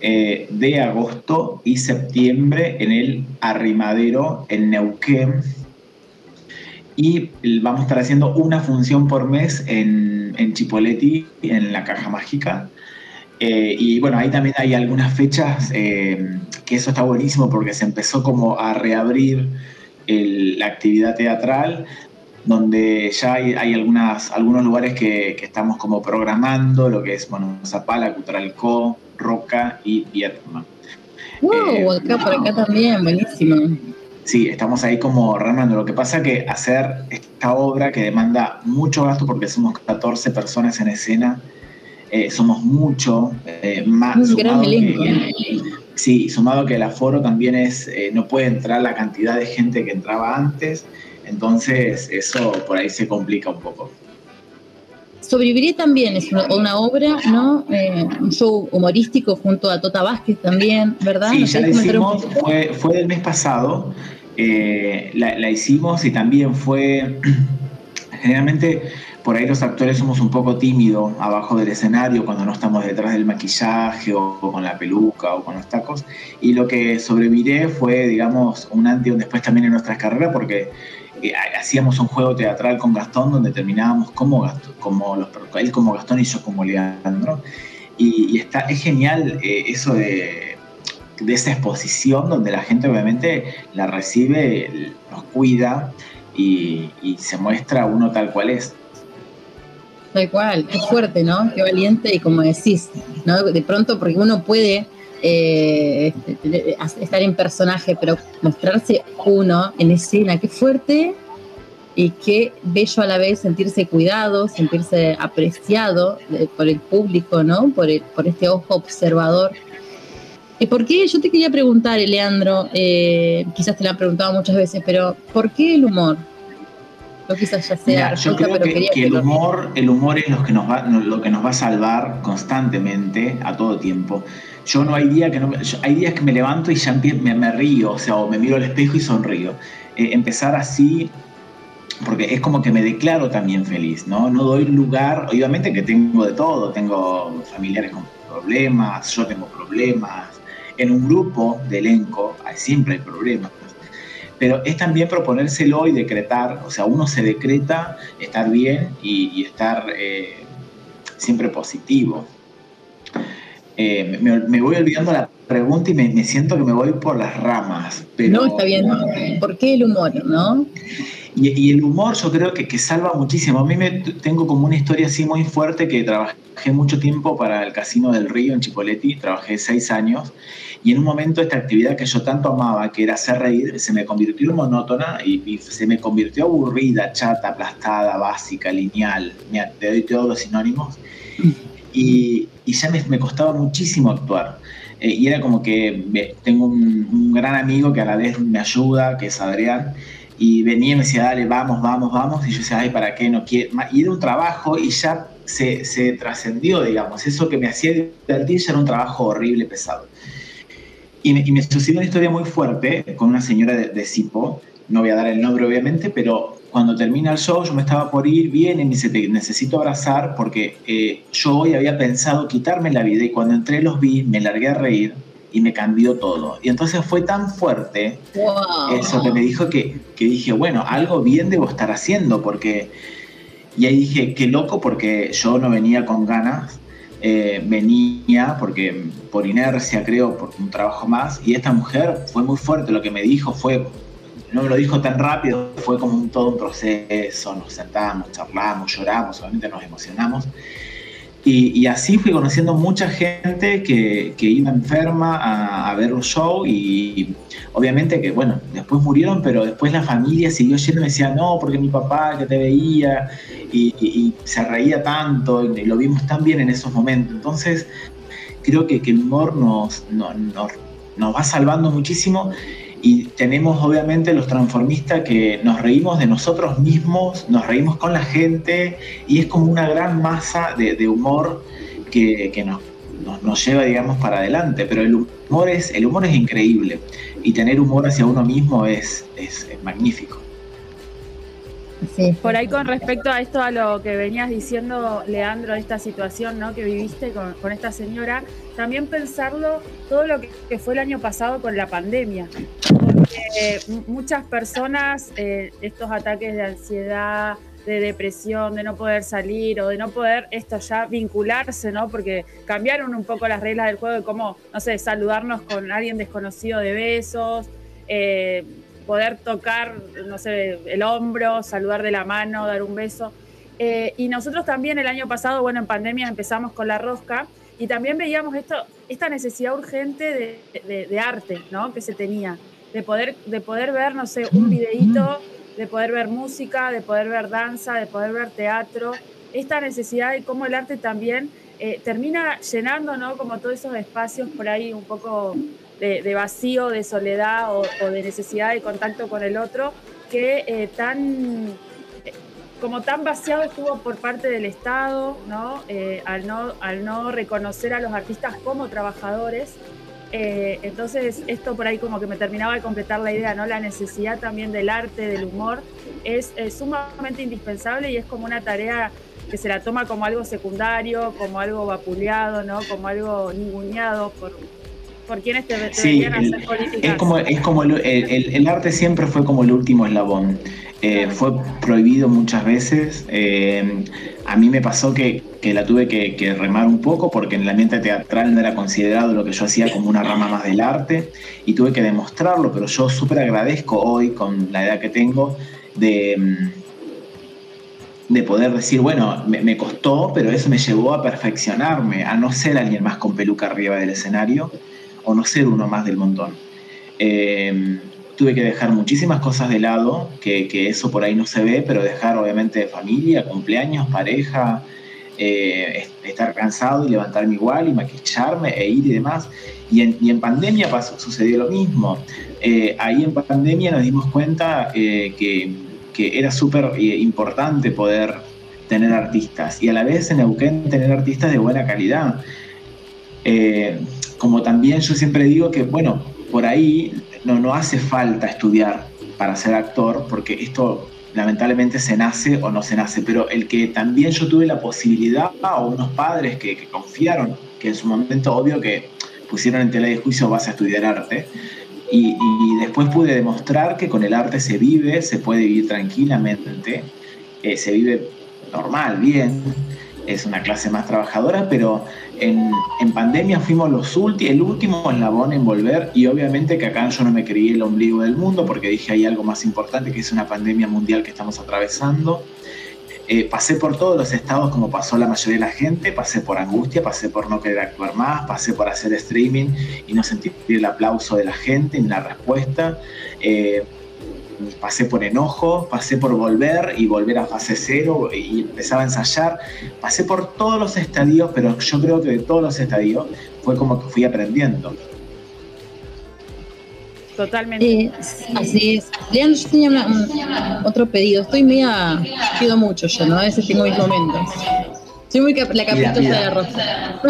eh, de agosto y septiembre en el Arrimadero, en Neuquén. Y vamos a estar haciendo una función por mes en, en Chipoleti, en la Caja Mágica. Eh, y bueno, ahí también hay algunas fechas eh, que eso está buenísimo porque se empezó como a reabrir la actividad teatral, donde ya hay, algunas, algunos lugares que, estamos como programando, lo que es, bueno, Zapala, Cutralcó, Roca y Vietnam. ¡Wow! Eh, acá por acá también, buenísimo. Sí, estamos ahí como remando. Lo que pasa que hacer esta obra que demanda mucho gasto porque somos 14 personas en escena, eh, somos mucho, eh, más. sumado que, sí, sumado que el aforo también es, eh, no puede entrar la cantidad de gente que entraba antes, entonces eso por ahí se complica un poco. Sobreviviré también es una, obra, ¿no? un show humorístico junto a Tota Vázquez también, ¿verdad? Sí, ya lo hicimos, fue, fue del mes pasado eh, la, la hicimos y también fue, generalmente por ahí los actores somos un poco tímidos abajo del escenario cuando no estamos detrás del maquillaje o, con la peluca o con los tacos. Y lo que sobreviviré fue, digamos, un antes y un después también en nuestras carreras porque eh, hacíamos un juego teatral con Gastón donde terminábamos como Gastón, como los, él como Gastón y yo como Leandro. Y, está, es genial eh, eso de, de esa exposición donde la gente obviamente la recibe, nos cuida y, y se muestra uno tal cual es. Tal cual, qué fuerte, ¿no? Qué valiente y como decís, ¿no? De pronto, porque uno puede eh, este, estar en personaje, pero mostrarse uno en escena, qué fuerte y qué bello a la vez sentirse cuidado, sentirse apreciado eh, por el público, ¿no? Por, por este ojo observador. ¿Y por qué? Yo te quería preguntar, Leandro, eh, quizás te lo han preguntado muchas veces, pero ¿por qué el humor? Quizás ya sea. yo creo que, el humor, el humor es lo que nos va, lo que nos va a salvar constantemente, a todo tiempo. Yo no hay día que no, hay días que me levanto y ya me, me, río, o sea, o me miro al espejo y sonrío. Eh, empezar así, porque es como que me declaro también feliz, ¿no? No doy lugar, obviamente que tengo de todo, tengo familiares con problemas, yo tengo problemas, en un grupo de elenco siempre hay problemas, pero es también proponérselo y decretar, o sea, uno se decreta estar bien y, estar eh, siempre positivo. Eh, me, voy olvidando la pregunta y me, siento que me voy por las ramas. Pero, no, está bien. ¿Por qué el humor, no? Y, el humor yo creo que, que, salva muchísimo. A mí me tengo como una historia así muy fuerte que trabajé mucho tiempo para el Casino del Río en Chipoletti, trabajé seis años y en un momento esta actividad que yo tanto amaba, que era hacer reír, se me convirtió en monótona y, se me convirtió aburrida, chata, aplastada, básica, lineal. Mira, te doy todos los sinónimos. Y, y ya me, me, costaba muchísimo actuar. Eh, y era como que tengo un, un, gran amigo que a la vez me ayuda, que es Adrián, y venía y me decía, dale, vamos, vamos, vamos. Y yo decía, ay, ¿para qué no quiero? Y era un trabajo y ya se, se trascendió, digamos. Eso que me hacía divertir ya era un trabajo horrible, pesado. Y me, sucedió una historia muy fuerte con una señora de, de no voy a dar el nombre obviamente, pero cuando termina el show yo me estaba por ir bien y me dice, te necesito abrazar porque eh, yo hoy había pensado quitarme la vida y cuando entré los vi, me largué a reír y me cambió todo. Y entonces fue tan fuerte eso que me dijo que, que dije, bueno, algo bien debo estar haciendo porque... Y ahí dije, qué loco porque yo no venía con ganas eh, venía porque por inercia creo, por un trabajo más, y esta mujer fue muy fuerte, lo que me dijo fue, no me lo dijo tan rápido, fue como un, todo un proceso, nos sentamos, charlamos, lloramos, obviamente nos emocionamos, y, así fui conociendo mucha gente que, iba enferma a, ver un show y obviamente que, bueno, después murieron, pero después la familia siguió yendo y me decía, no, porque mi papá que te veía y, se reía tanto y lo vimos tan bien en esos momentos. Entonces, creo que, el humor nos, nos, nos va salvando muchísimo y tenemos obviamente los transformistas que nos reímos de nosotros mismos, nos reímos con la gente y es como una gran masa de, humor que, nos, nos, lleva, digamos, para adelante. Pero el humor es, el humor es increíble y tener humor hacia uno mismo es, es, magnífico. Por ahí con respecto a esto, a lo que venías diciendo, Leandro, de esta situación ¿no? que viviste con, con esta señora, también pensarlo todo lo que, fue el año pasado con la pandemia. Porque muchas personas, eh, estos ataques de ansiedad, de depresión, de no poder salir o de no poder esto ya vincularse, ¿no? Porque cambiaron un poco las reglas del juego de cómo, no sé, saludarnos con alguien desconocido de besos, eh, poder tocar, no sé, el hombro, saludar de la mano, dar un beso. Eh, y nosotros también el año pasado, bueno, en pandemia empezamos con la rosca y también veíamos esto, esta necesidad urgente de, arte, ¿no? Que se tenía, de poder, de poder ver, no sé, un videíto, de poder ver música, de poder ver danza, de poder ver teatro. Esta necesidad de cómo el arte también eh, termina llenando, ¿no? Como todos esos espacios por ahí un poco de, vacío, de soledad o, de necesidad de contacto con el otro, que eh, tan como tan vaciado estuvo por parte del Estado, ¿no? Eh, al ¿no? Reconocer a los artistas como trabajadores. Eh, entonces, esto por ahí como que me terminaba de completar la idea, ¿no? La necesidad también del arte, del humor, es, es sumamente indispensable y es como una tarea que se la toma como algo secundario, como algo vapuleado, ¿no? Como algo ninguneado por, por quienes te, Sí, deberían el- hacer políticas. es como, es como el, el- el arte siempre fue como el último eslabón. Eh, fue prohibido muchas veces. Eh, a mí me pasó que, que la tuve que, que remar un poco porque en el ambiente teatral no era considerado lo que yo hacía como una rama más del arte y tuve que demostrarlo, pero yo súper agradezco hoy con la edad que tengo de, mm, de poder decir, bueno, me, me costó, pero eso me llevó a perfeccionarme, a no ser alguien más con peluca arriba del escenario o no ser uno más del montón. Eh, tuve que dejar muchísimas cosas de lado, que, eso por ahí no se ve, pero dejar obviamente familia, cumpleaños, pareja, eh, est- estar cansado y levantarme igual y maquillarme e ir y demás. Y en, y en pandemia pasó, sucedió lo mismo. Eh, ahí en pandemia nos dimos cuenta eh, que, que era súper importante poder tener artistas y a la vez en Neuquén tener artistas de buena calidad. Como también yo siempre digo que, bueno, por ahí no, no hace falta estudiar para ser actor, porque esto lamentablemente se nace o no se nace, pero el que también yo tuve la posibilidad, o unos padres que, que confiaron, que en su momento obvio que pusieron en tela de juicio vas a estudiar arte, y, y después pude demostrar que con el arte se vive, se puede vivir tranquilamente, eh, se vive normal, bien, es una clase más trabajadora, pero en, en pandemia fuimos los ulti, el último eslabón en volver y obviamente que acá yo no me creí el ombligo del mundo porque dije hay algo más importante que es una pandemia mundial que estamos atravesando. Eh, pasé por todos los estados como pasó la mayoría de la gente, pasé por angustia, pasé por no querer actuar más, pasé por hacer streaming y no sentir el aplauso de la gente ni la respuesta. Eh, pasé por enojo, pasé por volver y volver a fase cero y empezaba a ensayar. Pasé por todos los estadios, pero yo creo que de todos los estadios fue como que fui aprendiendo. Totalmente. Eh, así es. Leandro, yo tenía una- un- otro pedido. Estoy media. Pido mucho yo, ¿no? A veces tengo mis momentos. Soy muy cap- la capitosa de la rosa.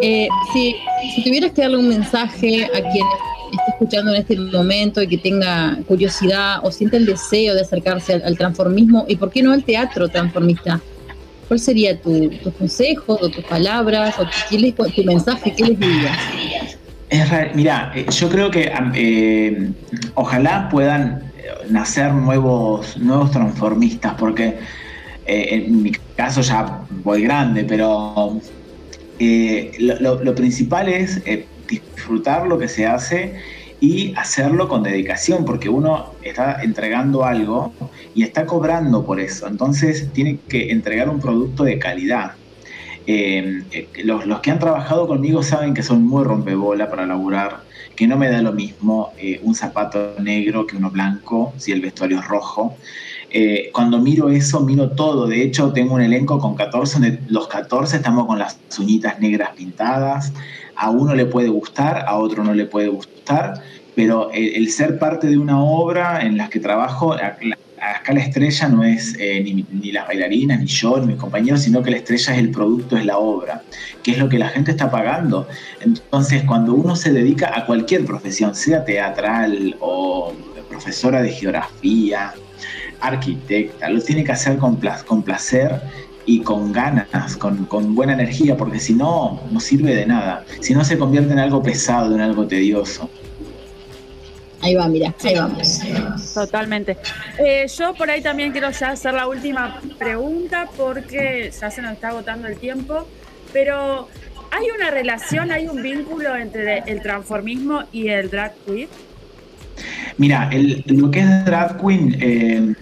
Eh, si, si tuvieras que darle un mensaje a quien esté escuchando en este momento y que tenga curiosidad o sienta el deseo de acercarse al, transformismo y por qué no al teatro transformista, ¿cuál sería tu, tus consejos o tus palabras o tu, mensaje? ¿Qué les dirías? Mira, eh, yo creo que eh, ojalá puedan eh, nacer nuevos, nuevos transformistas, porque en mi caso ya voy grande, pero eh, lo, principal es eh, disfrutar lo que se hace y hacerlo con dedicación, porque uno está entregando algo y está cobrando por eso, entonces tiene que entregar un producto de calidad. Eh, los, los que han trabajado conmigo saben que soy muy rompebola para laburar, que no me da lo mismo un zapato negro que uno blanco, si el vestuario es rojo. Eh, cuando miro eso, miro todo. De hecho, tengo un elenco con 14, donde los 14 estamos con las uñitas negras pintadas. A uno le puede gustar, a otro no le puede gustar, pero el, ser parte de una obra en la que trabajo, a- acá la estrella no es eh, ni las bailarinas, ni yo, ni mis compañeros, sino que la estrella es el producto, es la obra, que es lo que la gente está pagando. Entonces, cuando uno se dedica a cualquier profesión, sea teatral o profesora de geografía, arquitecta, lo tiene que hacer con, con placer y con ganas, con, con buena energía, porque si no, no sirve de nada. Si no, se convierte en algo pesado, en algo tedioso. Ahí va, mira, ahí vamos. Totalmente. Eh, yo por ahí también quiero ya hacer la última pregunta porque ya se nos está agotando el tiempo, pero ¿hay una relación, hay un vínculo entre el transformismo y el drag queen? Mira, el- lo que es drag queen eh,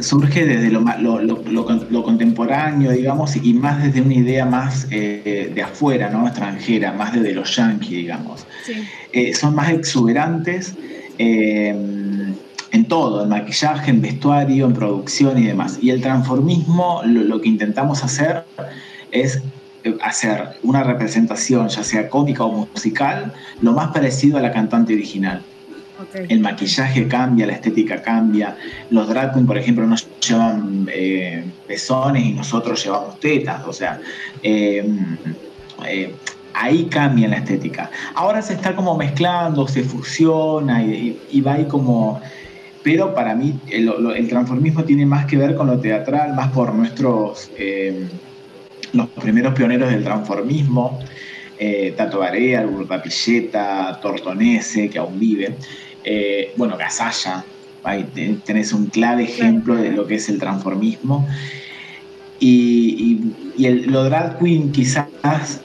surge desde lo, lo- lo- lo con- lo contemporáneo, digamos, y más desde una idea más eh, de afuera, ¿no? Extranjera, más desde los yankees, digamos. Sí. Eh, son más exuberantes eh, en todo, en maquillaje, en vestuario, en producción y demás. Y el transformismo, lo, lo que intentamos hacer es eh, hacer una representación, ya sea cómica o musical, lo más parecido a la cantante original. El maquillaje cambia, la estética cambia. Los drag queen, por ejemplo, no llevan eh, pezones y nosotros llevamos tetas. O sea, eh, eh, ahí cambia la estética. Ahora se está como mezclando, se fusiona y, va ahí como... Pero para mí el, transformismo tiene más que ver con lo teatral, más por nuestros... Eh, los primeros pioneros del transformismo, eh, Tato Barea, Pilleta, Tortonese, que aún vive, eh, bueno, Gasalla, ahí tenés un clave ejemplo de lo que es el transformismo. Y, y, el, lo drag queen quizás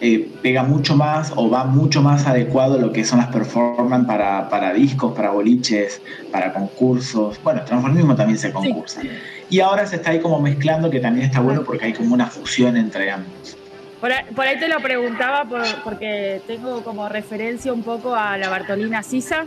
eh, pega mucho más o va mucho más adecuado a lo que son las performances para, para, discos, para boliches, para concursos. Bueno, el transformismo también se concursa. Y ahora se está ahí como mezclando, que también está bueno porque hay como una fusión entre ambos. Por ahí, te lo preguntaba porque tengo como referencia un poco a la Bartolina Sisa.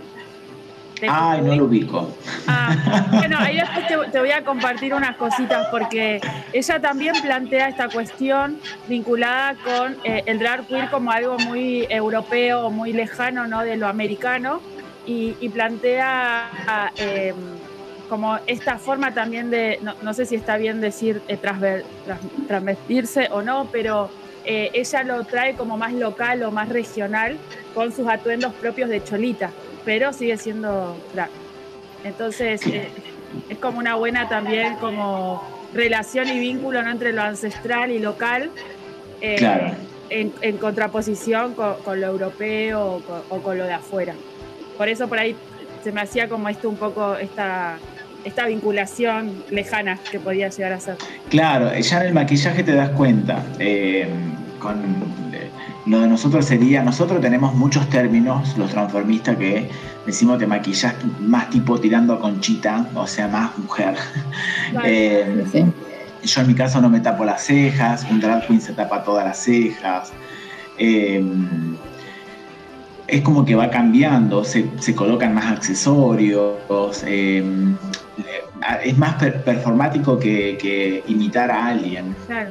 Ay, no lo ubico. Ah, bueno, ahí después te, voy a compartir unas cositas porque ella también plantea esta cuestión vinculada con eh, el drag queer como algo muy europeo, muy lejano ¿no? de lo americano y, plantea eh, como esta forma también de, no, sé si está bien decir eh, transvestirse o no, pero eh, ella lo trae como más local o más regional con sus atuendos propios de Cholita, pero sigue siendo drag. Entonces eh, es como una buena también como relación y vínculo entre lo ancestral y local, eh, en, contraposición con, lo europeo o con, lo de afuera. Por eso por ahí se me hacía como esto un poco esta esta vinculación lejana que podía llegar a ser. Claro, ya en el maquillaje te das cuenta. Eh, con eh, lo de nosotros sería, nosotros tenemos muchos términos, los transformistas, que decimos te maquillas más tipo tirando a conchita, o sea, más mujer. Eh, yo en mi caso no me tapo las cejas, un drag queen se tapa todas las cejas es como que va cambiando, se, colocan más accesorios, em, es más performático que, imitar a alguien. Claro.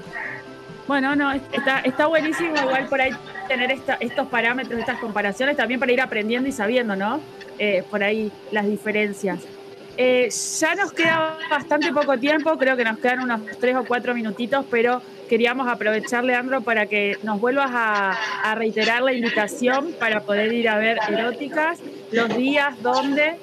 Bueno, no, está, está buenísimo igual por ahí tener estos parámetros, estas comparaciones, también para ir aprendiendo y sabiendo, ¿no? Eh, por ahí las diferencias. Eh, ya nos queda bastante poco tiempo, creo que nos quedan unos tres o cuatro minutitos, pero queríamos aprovechar, Leandro, para que nos vuelvas a, reiterar la invitación para poder ir a ver eróticas, los días, dónde.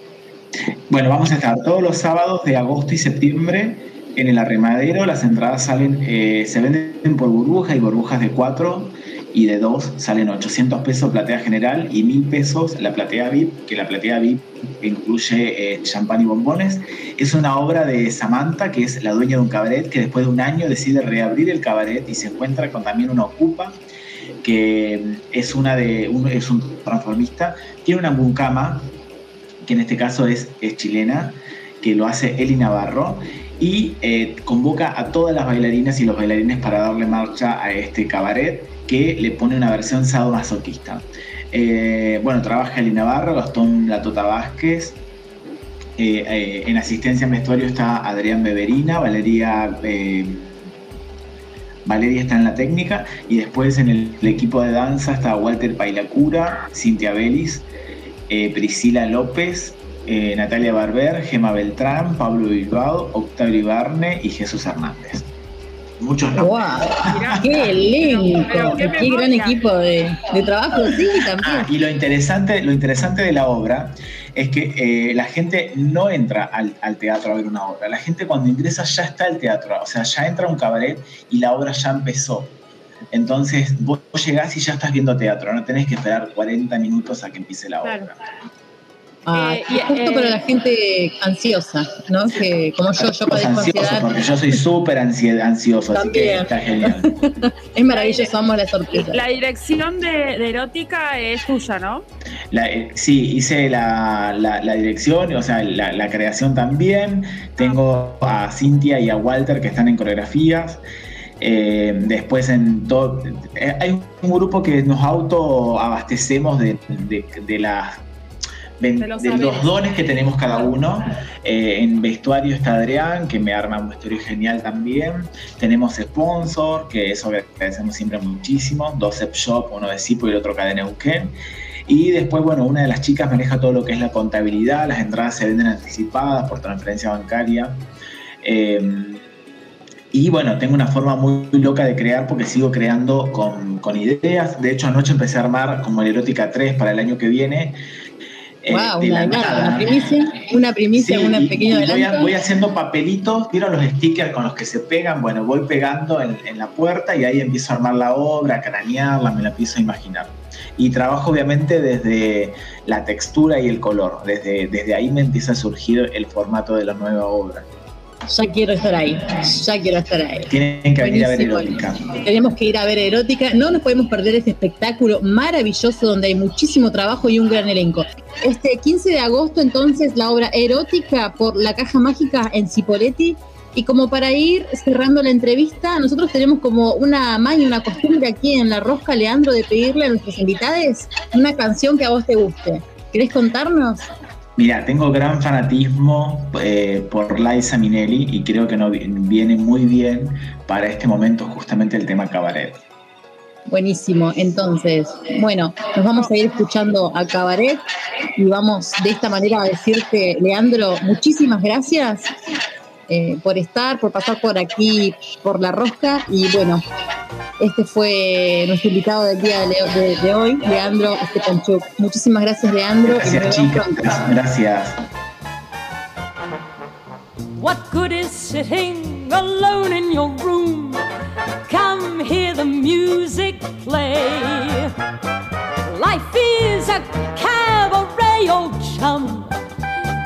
Bueno, vamos a estar todos los sábados de agosto y septiembre en el arremadero. Las entradas salen, eh, se venden por burbuja y burbujas de cuatro y de dos salen 800 pesos platea general y 1000 pesos la platea VIP, que la platea VIP incluye eh, champán y bombones. Es una obra de Samantha, que es la dueña de un cabaret, que después de un año decide reabrir el cabaret y se encuentra con también una ocupa, que es, una de, un, es un transformista. Tiene una mucama, que en este caso es, es chilena, que lo hace Eli Navarro y eh, convoca a todas las bailarinas y los bailarines para darle marcha a este cabaret que le pone una versión sadomasoquista. Eh, bueno, trabaja Eli Navarro, Gastón Latota Vázquez. Eh, eh, en asistencia en vestuario está Adrián Beberina, Valeria, Valeria está en la técnica y después en el, equipo de danza está Walter Pailacura, Cintia Belis, Priscila López, Natalia Barber, Gema Beltrán, Pablo Bilbao, Octavio Ibarne y Jesús Hernández muchos nombres. ¡Wow! ¡Qué elenco! ¡Qué, gran equipo de, trabajo! Sí, también. Ah, y lo interesante, lo interesante de la obra es que eh, la gente no entra al, teatro a ver una obra. La gente cuando ingresa ya está el teatro, o sea, ya entra un cabaret y la obra ya empezó. Entonces vos llegás y ya estás viendo teatro, no tenés que esperar 40 minutos a que empiece la obra. Ah, eh, justo para la gente ansiosa, ¿no? Que como yo, yo padezco ansiedad. Porque yo soy súper ansioso, así que está genial. es maravilloso, amo la sorpresa. La dirección de, erótica es tuya, ¿no? Eh, sí, hice la, dirección, o sea, la, creación también. Tengo a Cintia y a Walter que están en coreografías. Eh, después en todo. hay un grupo que nos autoabastecemos de, de, de las de, los, dones que tenemos cada uno. Eh, en vestuario está Adrián, que me arma un vestuario genial también. Tenemos sponsor, que eso agradecemos siempre muchísimo. Dos Ep Shop, uno de Sipo y el otro Cadena Neuquén. Y después, bueno, una de las chicas maneja todo lo que es la contabilidad. Las entradas se venden anticipadas por transferencia bancaria. Eh, Y bueno, tengo una forma muy loca de crear porque sigo creando con, con ideas. De hecho, anoche empecé a armar como el Erótica 3 para el año que viene. Eh, wow, de la una, nada. una primicia, una primicia, Sí, una pequeña voy, a- voy haciendo papelitos, ¿vieron los stickers con los que se pegan? Bueno, voy pegando en, en la puerta y ahí empiezo a armar la obra, a cranearla, me la empiezo a imaginar. Y trabajo obviamente desde la textura y el color, desde, desde ahí me empieza a surgir el formato de la nueva obra. Ya quiero estar ahí, ya quiero estar ahí. Tienen que venir a ver erótica. Tenemos que ir a ver Erótica. No nos podemos perder este espectáculo maravilloso donde hay muchísimo trabajo y un gran elenco. Este 15 de agosto, entonces, la obra Erótica por la Caja Mágica en Cipoletti. Y como para ir cerrando la entrevista, nosotros tenemos como una maña, una costumbre aquí en La Rosca, Leandro, de pedirle a nuestros invitados una canción que a vos te guste. ¿Querés contarnos? Mira, tengo gran fanatismo eh, por Liza Minnelli y creo que no, vi- viene muy bien para este momento justamente el tema cabaret. Buenísimo. Entonces, bueno, nos vamos a ir escuchando a Cabaret y vamos de esta manera a decirte, Leandro, muchísimas gracias eh, por estar, por pasar por aquí, por la rosca. Y bueno, este fue nuestro invitado del día de, de- de hoy, Leandro Stepanchuk. Muchísimas gracias, Leandro. Gracias chicas, gracias. What good is sitting alone in your room? Come hear the music play. Life is a cabaret, old chum.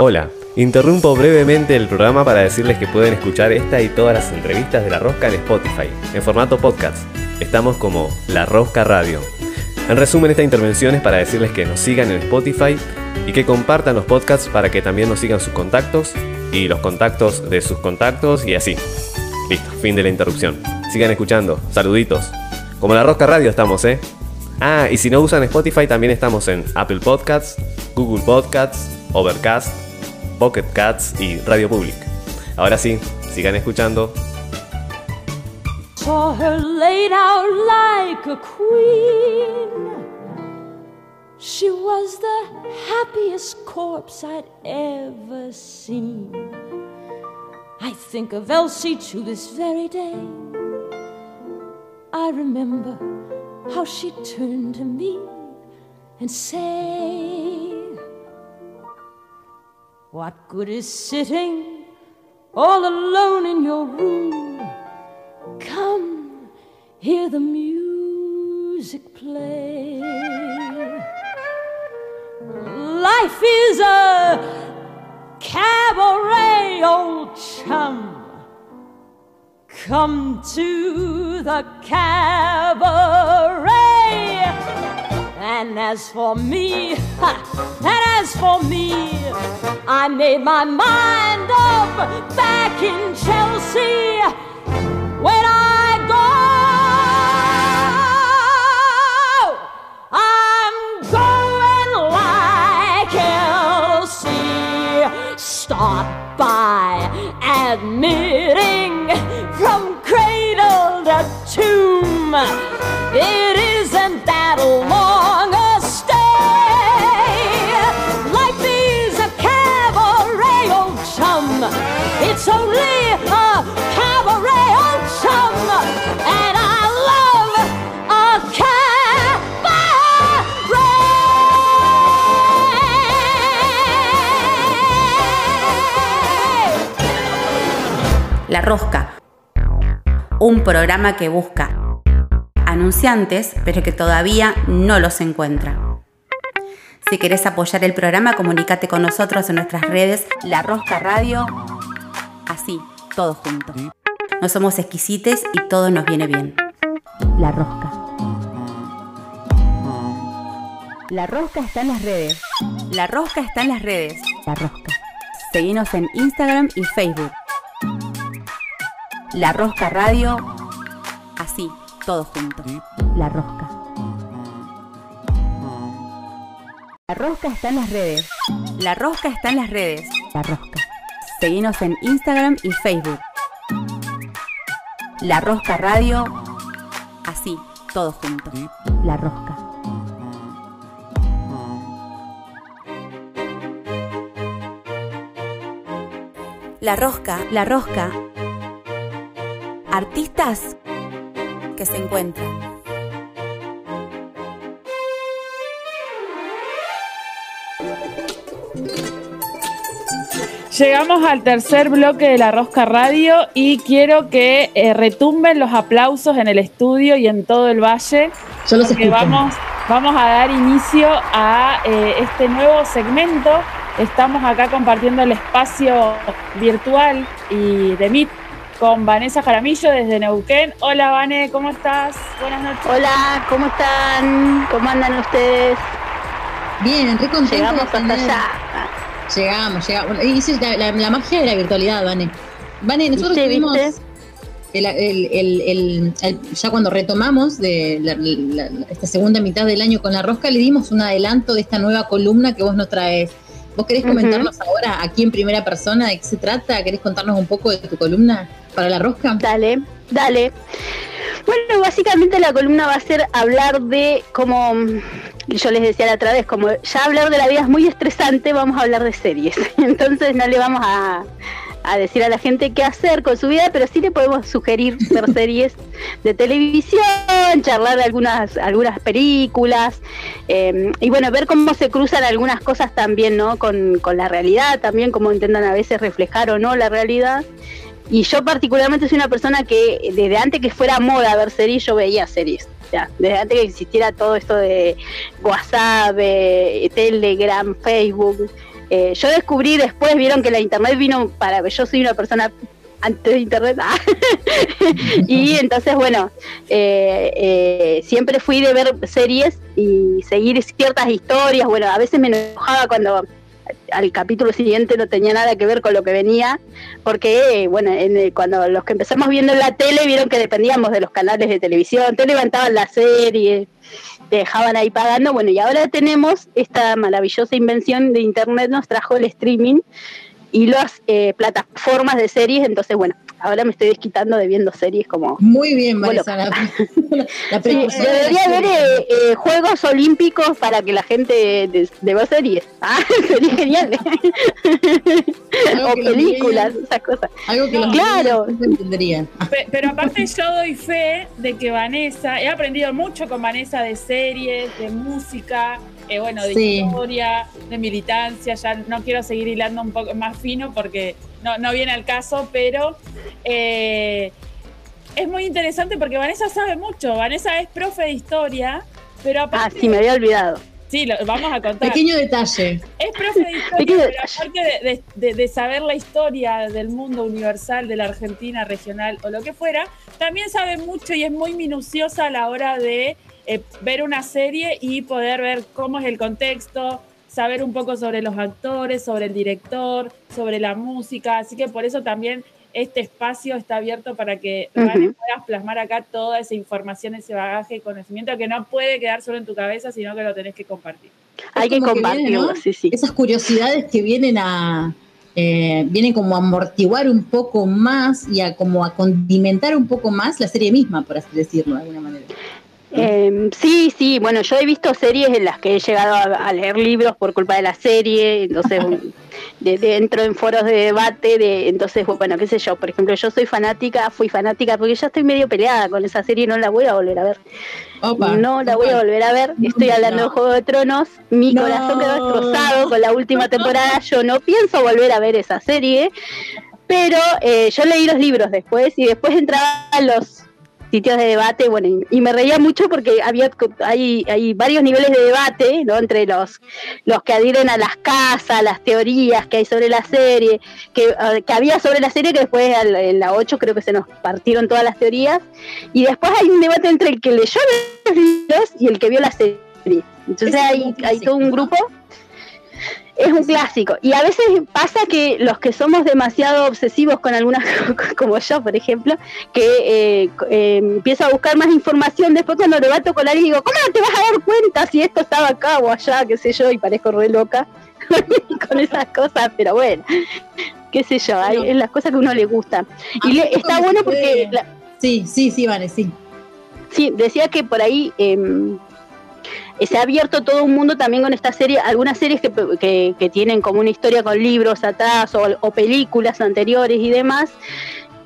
Hola, interrumpo brevemente el programa para decirles que pueden escuchar esta y todas las entrevistas de La Rosca en Spotify, en formato podcast. Estamos como La Rosca Radio. En resumen, esta intervención es para decirles que nos sigan en Spotify y que compartan los podcasts para que también nos sigan sus contactos y los contactos de sus contactos y así. Listo, fin de la interrupción. Sigan escuchando, saluditos. Como La Rosca Radio estamos, ¿eh? Ah, y si no usan Spotify, también estamos en Apple Podcasts, Google Podcasts, Overcast, Pocket Cats y Radio Public. Ahora sí, sigan escuchando. saw her laid out like a queen. She was the happiest corpse I'd ever seen. I think of Elsie to this very day. I remember how she turned to me and say, What good is sitting all alone in your room? Come, hear the music play. Life is a cabaret, old chum. Come to the cabaret. And as for me, and as for me, I made my mind up back in Chelsea when I go. I'm going like Elsie. Start by admitting from cradle to tomb. It isn't that long La Rosca, un programa que busca anunciantes, pero que todavía no los encuentra. Si querés apoyar el programa, comunícate con nosotros en nuestras redes La Rosca Radio, así, todos juntos. No somos exquisites y todo nos viene bien. La Rosca. La Rosca está en las redes. La Rosca está en las redes. La Rosca. Seguinos en Instagram y Facebook. La Rosca Radio, así, todos juntos. La Rosca. La Rosca está en las redes. La Rosca está en las redes. La Rosca. Seguinos en Instagram y Facebook. La Rosca Radio, así, todos juntos. La Rosca. La Rosca, La Rosca. Artistas que se encuentran. Llegamos al tercer bloque de la Rosca Radio y quiero que eh, retumben los aplausos en el estudio y en todo el valle. Yo los escucho. vamos, vamos a dar inicio a eh, este nuevo segmento. Estamos acá compartiendo el espacio virtual y de Meet con Vanessa Jaramillo desde Neuquén. Hola, Vane, ¿cómo estás? Buenas noches. Hola, ¿cómo están? ¿Cómo andan ustedes? Bien, re contenta Llegamos hasta allá. Llegamos, llegamos. Sí, la, la- la magia de la virtualidad, Vane. Vane, nosotros ¿Viste, tuvimos viste? el- el- el- el- el- ya cuando retomamos de la- la- la- esta segunda mitad del año con la rosca, le dimos un adelanto de esta nueva columna que vos nos traes. ¿Vos querés comentarnos ahora aquí en primera persona de qué se trata? ¿Querés contarnos un poco de tu columna para la rosca? Dale, dale. Bueno, básicamente la columna va a ser hablar de como yo les decía la otra vez, como ya hablar de la vida es muy estresante, vamos a hablar de series. Entonces no le vamos a, a decir a la gente qué hacer con su vida, pero sí le podemos sugerir ver series de televisión, charlar de algunas, algunas películas, eh, y bueno, ver cómo se cruzan algunas cosas también, ¿no? Con, con la realidad, también cómo intentan a veces reflejar o no la realidad. Y yo particularmente soy una persona que desde antes que fuera moda ver series, yo veía series. Ya, desde antes que existiera todo esto de WhatsApp, Telegram, Facebook. Eh, yo descubrí después, vieron que la internet vino para... Yo soy una persona antes de internet. ah. y entonces, bueno, eh, eh, siempre fui de ver series y seguir ciertas historias. Bueno, a veces me enojaba cuando al capítulo siguiente no tenía nada que ver con lo que venía, porque, bueno, en cuando los que empezamos viendo en la tele vieron que dependíamos de los canales de televisión, te levantaban la serie, te dejaban ahí pagando, bueno, y ahora tenemos esta maravillosa invención de Internet, nos trajo el streaming y las eh, plataformas de series, entonces, bueno, ahora me estoy desquitando de viendo series como... Muy bien, Bueno. Vanessa. La, la Sí, debería haber eh, eh, Juegos Olímpicos para que la gente de, de ver series. Ah, sería genial. O películas, esas cosas. Algo que los Claro. entenderían. Pe- Pero aparte yo doy fe de que Vanessa, he aprendido mucho con Vanessa de series, de música, eh, bueno, de Sí. historia, de militancia, ya no quiero seguir hilando un poco más fino porque no, no viene al caso, pero eh, es muy interesante porque Vanessa sabe mucho, Vanessa es profe de historia, pero Ah, aparte, sí, me había olvidado. sí, lo vamos a contar. Pequeño detalle. Es profe de historia, Pequeño pero aparte de, de- de- de saber la historia del mundo universal, de la Argentina regional o lo que fuera, también sabe mucho y es muy minuciosa a la hora de eh, ver una serie y poder ver cómo es el contexto, saber un poco sobre los actores, sobre el director, sobre la música. Así que por eso también este espacio está abierto para que. Vane, puedas plasmar acá toda esa información, ese bagaje y conocimiento que no puede quedar solo en tu cabeza, sino que lo tenés que compartir. Hay que compartirlo, viene, ¿no? sí, sí. Esas curiosidades que vienen a eh, vienen como a amortiguar un poco más y a como a condimentar un poco más la serie misma, por así decirlo de alguna manera. Eh, sí, sí, bueno, yo he visto series en las que he llegado a, a leer libros por culpa de la serie, entonces de, de- entro en foros de debate, de, entonces, bueno, qué sé yo, por ejemplo, yo soy fanática, fui fanática, porque ya estoy medio peleada con esa serie, no la voy a volver a ver. Opa, no la voy a volver a ver, estoy hablando de Juego de Tronos, mi No. corazón quedó destrozado con la última temporada, yo no pienso volver a ver esa serie, Pero eh, yo leí los libros después y después entraba a los sitios de debate, bueno, y, y me reía mucho porque había hay, hay varios niveles de debate, ¿no? Entre los, los que adhieren a las casas, las teorías que hay sobre la serie, que, eh, que había sobre la serie, que después al- en la 8 creo que se nos partieron todas las teorías, y después hay un debate entre el que leyó los libros y el que vio la serie. Entonces hay, hay todo un grupo es un clásico. Y a veces pasa que los que somos demasiado obsesivos con algunas, como yo, por ejemplo, que eh, eh, empiezo a buscar más información, después cuando debato con alguien digo, ¿cómo no te vas a dar cuenta si esto estaba acá o allá, qué sé yo? Y parezco re loca con esas cosas, pero bueno, qué sé yo, hay, es las cosas que a uno le gusta. Y le- está bueno porque... la- Sí, sí, sí, vale, sí. Sí, decía que por ahí em, eh, se ha abierto todo un mundo también con esta serie, algunas series que, que- que tienen como una historia con libros atrás o, o películas anteriores y demás.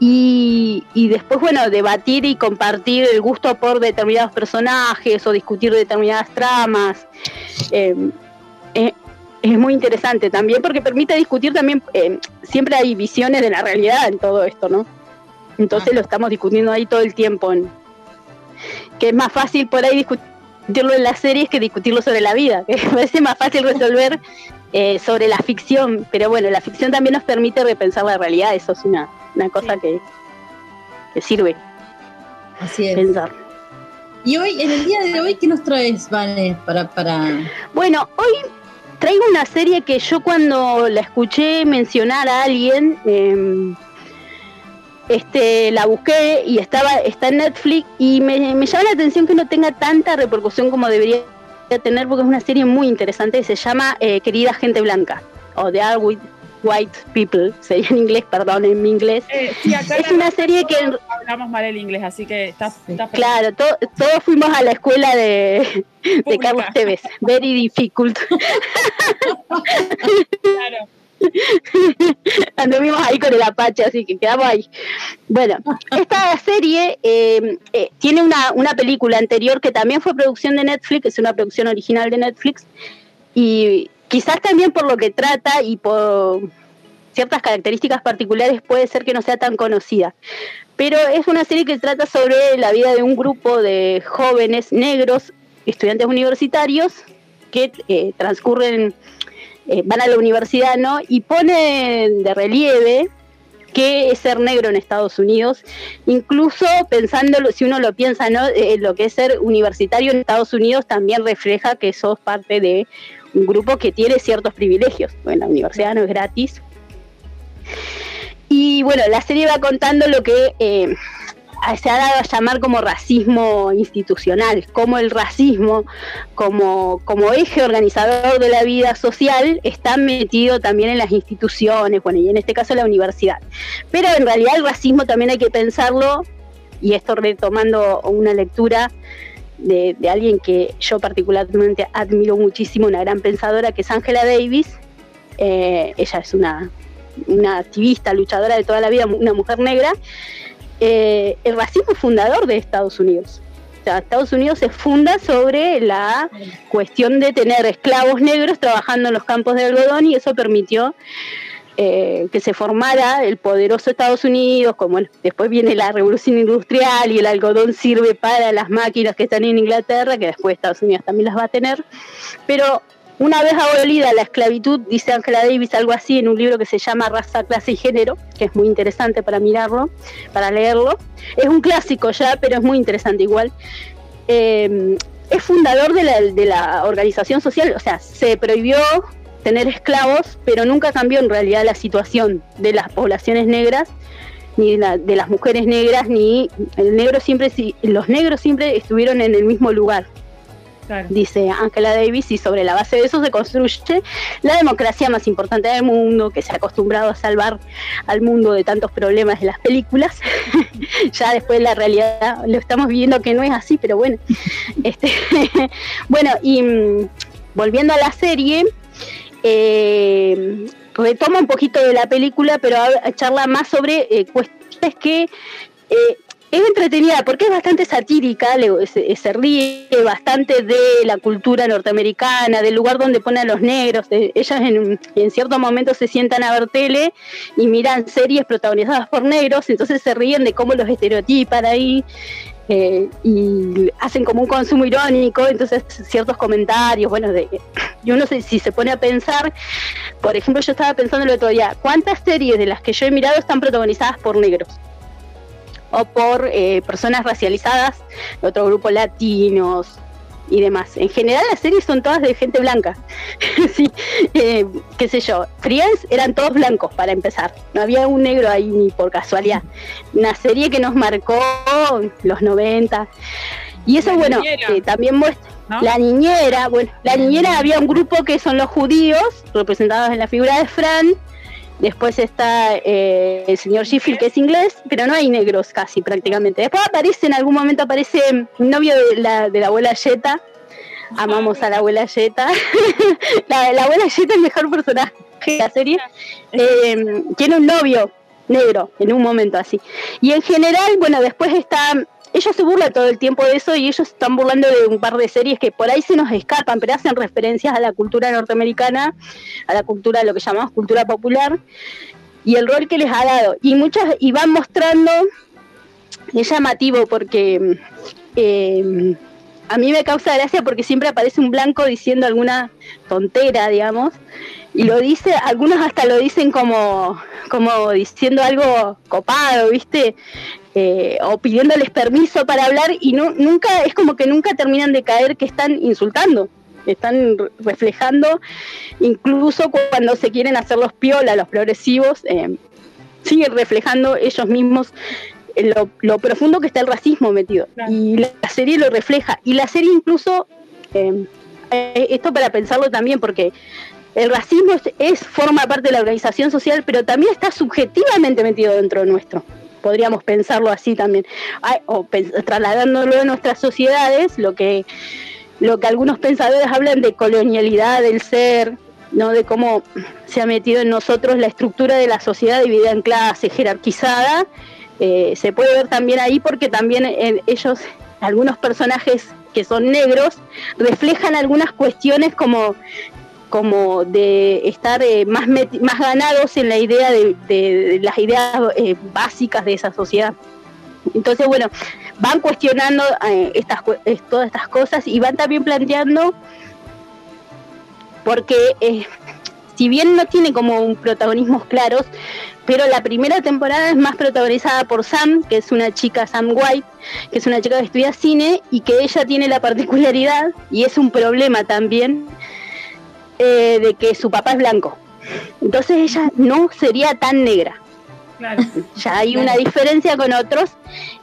Y, y después, bueno, debatir y compartir el gusto por determinados personajes o discutir determinadas tramas. em, eh, es muy interesante también porque permite discutir también, em, siempre hay visiones de la realidad en todo esto, ¿no? Entonces lo estamos discutiendo ahí todo el tiempo en, que es más fácil por ahí discutirlo en las series que discutirlo sobre la vida, que me parece más fácil resolver eh, sobre la ficción, pero bueno, la ficción también nos permite repensar la realidad, eso es una, una cosa que, que sirve Así es. pensar. Y hoy, en el día de hoy, ¿qué nos traes, Vane? Para, para... Bueno, hoy traigo una serie que yo cuando la escuché mencionar a alguien, eh, este, la busqué y estaba está en Netflix y me, me llama la atención que no tenga tanta repercusión como debería tener porque es una serie muy interesante que se llama eh, Querida Gente Blanca o The All With White People, sería en inglés, perdón, en mi inglés. Eh, sí, acá es una serie que hablamos mal el inglés, así que está, está Claro, to- todos fuimos a la escuela de, de. Carlos Tevez. Very difficult. claro. Anduvimos ahí con el Apache, así que quedamos ahí. Bueno, esta serie eh, eh, tiene una, una película anterior que también fue producción de Netflix, es una producción original de Netflix, y quizás también por lo que trata y por ciertas características particulares puede ser que no sea tan conocida. Pero es una serie que trata sobre la vida de un grupo de jóvenes negros, estudiantes universitarios, que eh, transcurren eh, van a la universidad, ¿no? Y pone de relieve que es ser negro en Estados Unidos, incluso pensándolo, si uno lo piensa, ¿no? Eh, lo que es ser universitario en Estados Unidos también refleja que sos parte de un grupo que tiene ciertos privilegios. Bueno, la universidad no es gratis. Y bueno, la serie va contando lo que eh, se ha dado a llamar como racismo institucional, como el racismo como, como eje organizador de la vida social está metido también en las instituciones, bueno, y en este caso la universidad. Pero en realidad el racismo también hay que pensarlo, y esto retomando una lectura de, de alguien que yo particularmente admiro muchísimo, una gran pensadora, que es Angela Davis. Eh, ella es una, una activista, luchadora de toda la vida, una mujer negra. Eh, el racismo fundador de Estados Unidos. O sea, Estados Unidos se funda sobre la cuestión de tener esclavos negros trabajando en los campos de algodón y eso permitió eh, que se formara el poderoso Estados Unidos, como después viene la revolución industrial y el algodón sirve para las máquinas que están en Inglaterra, que después Estados Unidos también las va a tener. Pero una vez abolida la esclavitud, dice Angela Davis algo así en un libro que se llama Raza, Clase y Género, que es muy interesante para mirarlo, para leerlo. Es un clásico ya, pero es muy interesante igual. Eh, es fundador de la, organización social, o sea, se prohibió tener esclavos, pero nunca cambió en realidad la situación de las poblaciones negras, ni de, la- de las mujeres negras, ni el negro siempre, si- los negros siempre estuvieron en el mismo lugar dice Angela Davis, y sobre la base de eso se construye la democracia más importante del mundo, que se ha acostumbrado a salvar al mundo de tantos problemas de las películas. ya después la realidad lo estamos viendo que no es así, pero bueno. este, bueno, y mm, volviendo a la serie, eh, retoma un poquito de la película, pero charla más sobre eh, cuestiones que eh, es entretenida porque es bastante satírica, se, ríe bastante de la cultura norteamericana, del lugar donde ponen a los negros. de- ellas en, en cierto momento se sientan a ver tele y miran series protagonizadas por negros, entonces se ríen de cómo los estereotipan ahí. eh, y hacen como un consumo irónico, entonces ciertos comentarios, bueno, y uno se- si se pone a pensar, por ejemplo, yo estaba pensando el otro día, ¿cuántas series de las que yo he mirado están protagonizadas por negros? O por eh, personas racializadas, de otro grupo latinos y demás. En general las series son todas de gente blanca. sí, eh, qué sé yo. Friends eran todos blancos para empezar. No había un negro ahí ni por casualidad. Una serie que nos marcó los 90. Y eso, La bueno, niñera. eh, también muestra. ¿No? La niñera, bueno, la niñera había un grupo que son los judíos, representados en la figura de Fran. Después está eh, el señor Sheffield, que es inglés, pero no hay negros casi prácticamente. Después aparece, en algún momento aparece novio de la, abuela Jetta. Amamos a la abuela Jetta. la, la abuela Jetta es el mejor personaje de la serie. Eh, tiene un novio negro en un momento así. Y en general, bueno, después está. Ella se burla todo el tiempo de eso y ellos están burlando de un par de series que por ahí se nos escapan, pero hacen referencias a la cultura norteamericana, a la cultura, lo que llamamos cultura popular, y el rol que les ha dado. Y muchas, y van mostrando, es llamativo porque eh, a mí me causa gracia porque siempre aparece un blanco diciendo alguna tontera, digamos, y lo dice, algunos hasta lo dicen como, como diciendo algo copado, ¿viste? Eh, o pidiéndoles permiso para hablar y no, nunca, es como que nunca terminan de caer que están insultando, están re- reflejando, incluso cuando se quieren hacer los piola, los progresivos, eh, siguen reflejando ellos mismos en lo, lo profundo que está el racismo metido. Claro. Y la, la serie lo refleja. Y la serie incluso, eh, eh, esto para pensarlo también, porque el racismo es, es- forma parte de la organización social, pero también está subjetivamente metido dentro de nuestro. Podríamos pensarlo así también. O trasladándolo a nuestras sociedades, lo que, lo que algunos pensadores hablan de colonialidad del ser, ¿no? de cómo se ha metido en nosotros la estructura de la sociedad dividida en clases, jerarquizada, eh, se puede ver también ahí porque también en ellos, algunos personajes que son negros, reflejan algunas cuestiones como, como de estar eh, más, más ganados en la idea de, las ideas eh, básicas de esa sociedad. Entonces, bueno, van cuestionando eh, estas, eh, todas estas cosas y van también planteando, porque eh, si bien no tiene como un protagonismos claros, pero la primera temporada es más protagonizada por Sam, que es una chica, Sam White, que es una chica que estudia cine y que ella tiene la particularidad, y es un problema también, eh, de que su papá es blanco. Entonces ella no sería tan negra. Claro. Ya hay una diferencia con otros.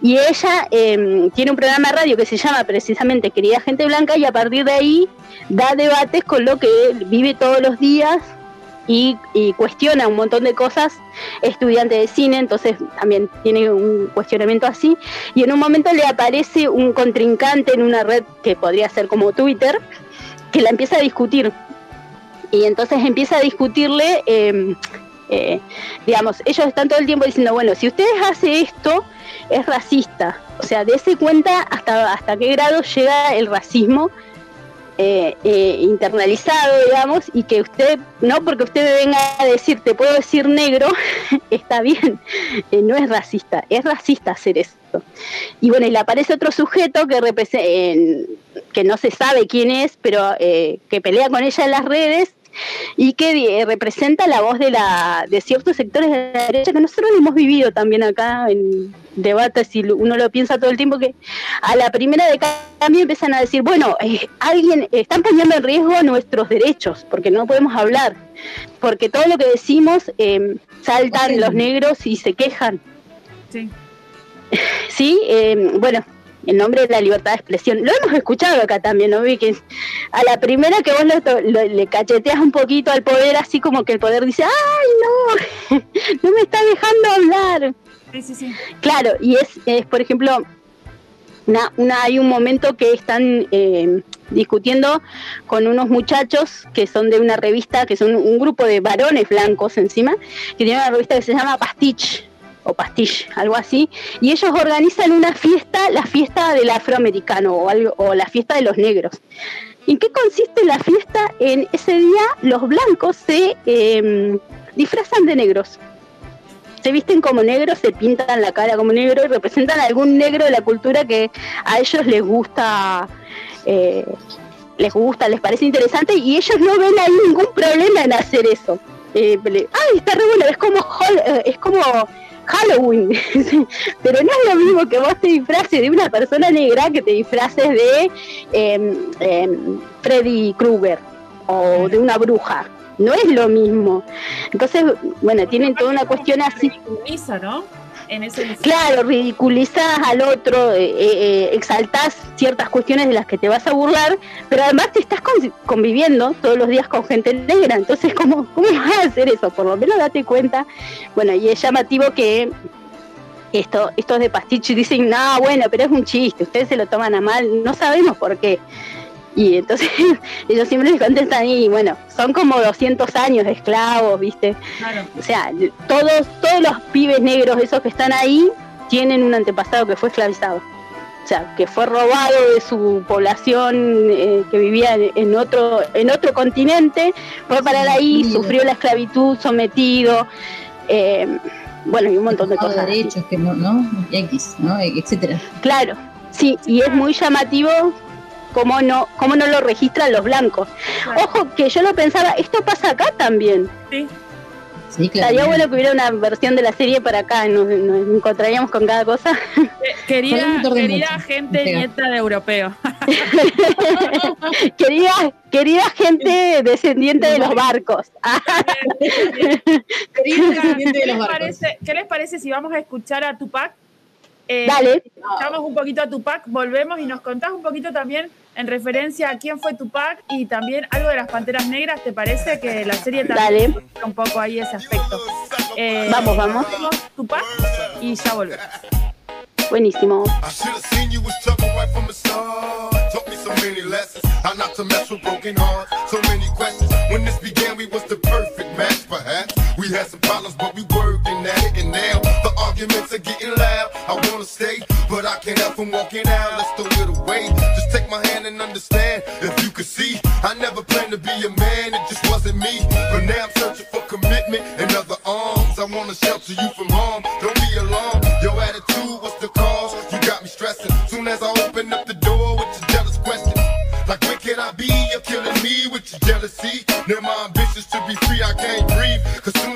Y ella eh, tiene un programa de radio que se llama precisamente Querida Gente Blanca y a partir de ahí da debates con lo que vive todos los días y, y cuestiona un montón de cosas. Estudiante de cine, entonces también tiene un cuestionamiento así. Y en un momento le aparece un contrincante en una red que podría ser como Twitter, que la empieza a discutir. Y entonces empieza a discutirle... eh, eh, digamos, ellos están todo el tiempo diciendo, bueno, si ustedes hacen esto, es racista. O sea, dése cuenta hasta, hasta qué grado llega el racismo eh, eh, internalizado, digamos, y que usted, no porque usted venga a decir, te puedo decir negro, está bien, no es racista, es racista hacer esto. Y bueno, y le aparece otro sujeto que, que no se sabe quién es, pero que pelea con ella en las redes y que eh, representa la voz de la de ciertos sectores de la derecha que nosotros hemos vivido también acá en debates y uno lo piensa todo el tiempo que a la primera de cambio empiezan a decir bueno eh, alguien están poniendo en riesgo nuestros derechos porque no podemos hablar porque todo lo que decimos eh, saltan los negros y se quejan Sí. sí Eh, bueno en nombre de la libertad de expresión. Lo hemos escuchado acá también, ¿no? Vi que a la primera que vos lo le cacheteas un poquito al poder, así como que el poder dice, ¡ay, no! no me está dejando hablar. Sí, sí, sí. Claro, y es, es por ejemplo, una, una- hay un momento que están eh, discutiendo con unos muchachos que son de una revista, que son un grupo de varones blancos encima, que tiene una revista que se llama Pastich, o pastiche, algo así, y ellos organizan una fiesta, la fiesta del afroamericano o, algo, o la fiesta de los negros. ¿En qué consiste la fiesta? En ese día los blancos se eh, disfrazan de negros. Se visten como negros, se pintan la cara como negro y representan a algún negro de la cultura que a ellos les gusta, eh, les gusta, les parece interesante y ellos no ven ahí ningún problema en hacer eso. Eh, está re bueno, es como, eh, es como Halloween, pero no es lo mismo que vos te disfraces de una persona negra que te disfraces de em, em, Freddy Krueger o de una bruja. No es lo mismo. Entonces, bueno, tienen toda una cuestión así. ¿no? Claro, ridiculizás al otro, eh, eh, exaltás ciertas cuestiones de las que te vas a burlar, pero además te estás con- conviviendo todos los días con gente negra, entonces ¿cómo, ¿cómo vas a hacer eso? Por lo menos date cuenta. Bueno, y es llamativo que esto, estos de pastiche dicen, no, bueno, pero es un chiste, ustedes se lo toman a mal, no sabemos por qué. Y entonces ellos siempre les contestan, y bueno, son como 200 años de esclavos, ¿viste? Claro. O sea, todos, todos los pibes negros, esos que están ahí, tienen un antepasado que fue esclavizado. O sea, que fue robado de su población eh, que vivía en, en otro, en otro continente, fue a parar ahí, sufrió la esclavitud, sometido, eh, bueno, y un montón de cosas. derechos que no, ¿no? X, ¿no? Etcétera. Claro, sí, y es muy llamativo cómo no, cómo no lo registran los blancos. Ojo, que yo lo pensaba, esto pasa acá también. Sí. Sí, Estaría bueno que hubiera una versión de la serie para acá, nos, nos encontraríamos con cada cosa. Querida, tardar querida mucho. gente Pega. nieta de europeo. querida, querida gente descendiente de los barcos. Querido descendiente de ¿Qué los les, barcos. parece, ¿Qué les parece si vamos a escuchar a Tupac? Eh, Dale. Escuchamos un poquito a Tupac, volvemos y nos contás un poquito también en referencia a quién fue Tupac y también algo de las Panteras Negras. ¿Te parece que la serie también Dale. un poco ahí ese aspecto? Eh, Vamos, vamos. Tupac y ya volvemos. Buenísimo. I should have seen you was trouble right from the start. Taught me so many lessons. How not to mess with broken hearts. So many questions. When this began, we was the perfect match, perhaps. We had some problems, but we working at it. And now arguments are getting loud. I wanna stay, but I can't help from walking out. Let's throw it away. Just take my hand and understand. If you could see, I never planned to be a man. It just wasn't me. But now I'm searching for commitment and other arms. I wanna shelter you from harm. Don't be alarmed. Your attitude was the cause. You got me stressing. Soon as I open up the door with your jealous question. Like where can I be? You're killing me with your jealousy. Now my ambitions to be free, I can't breathe. Cause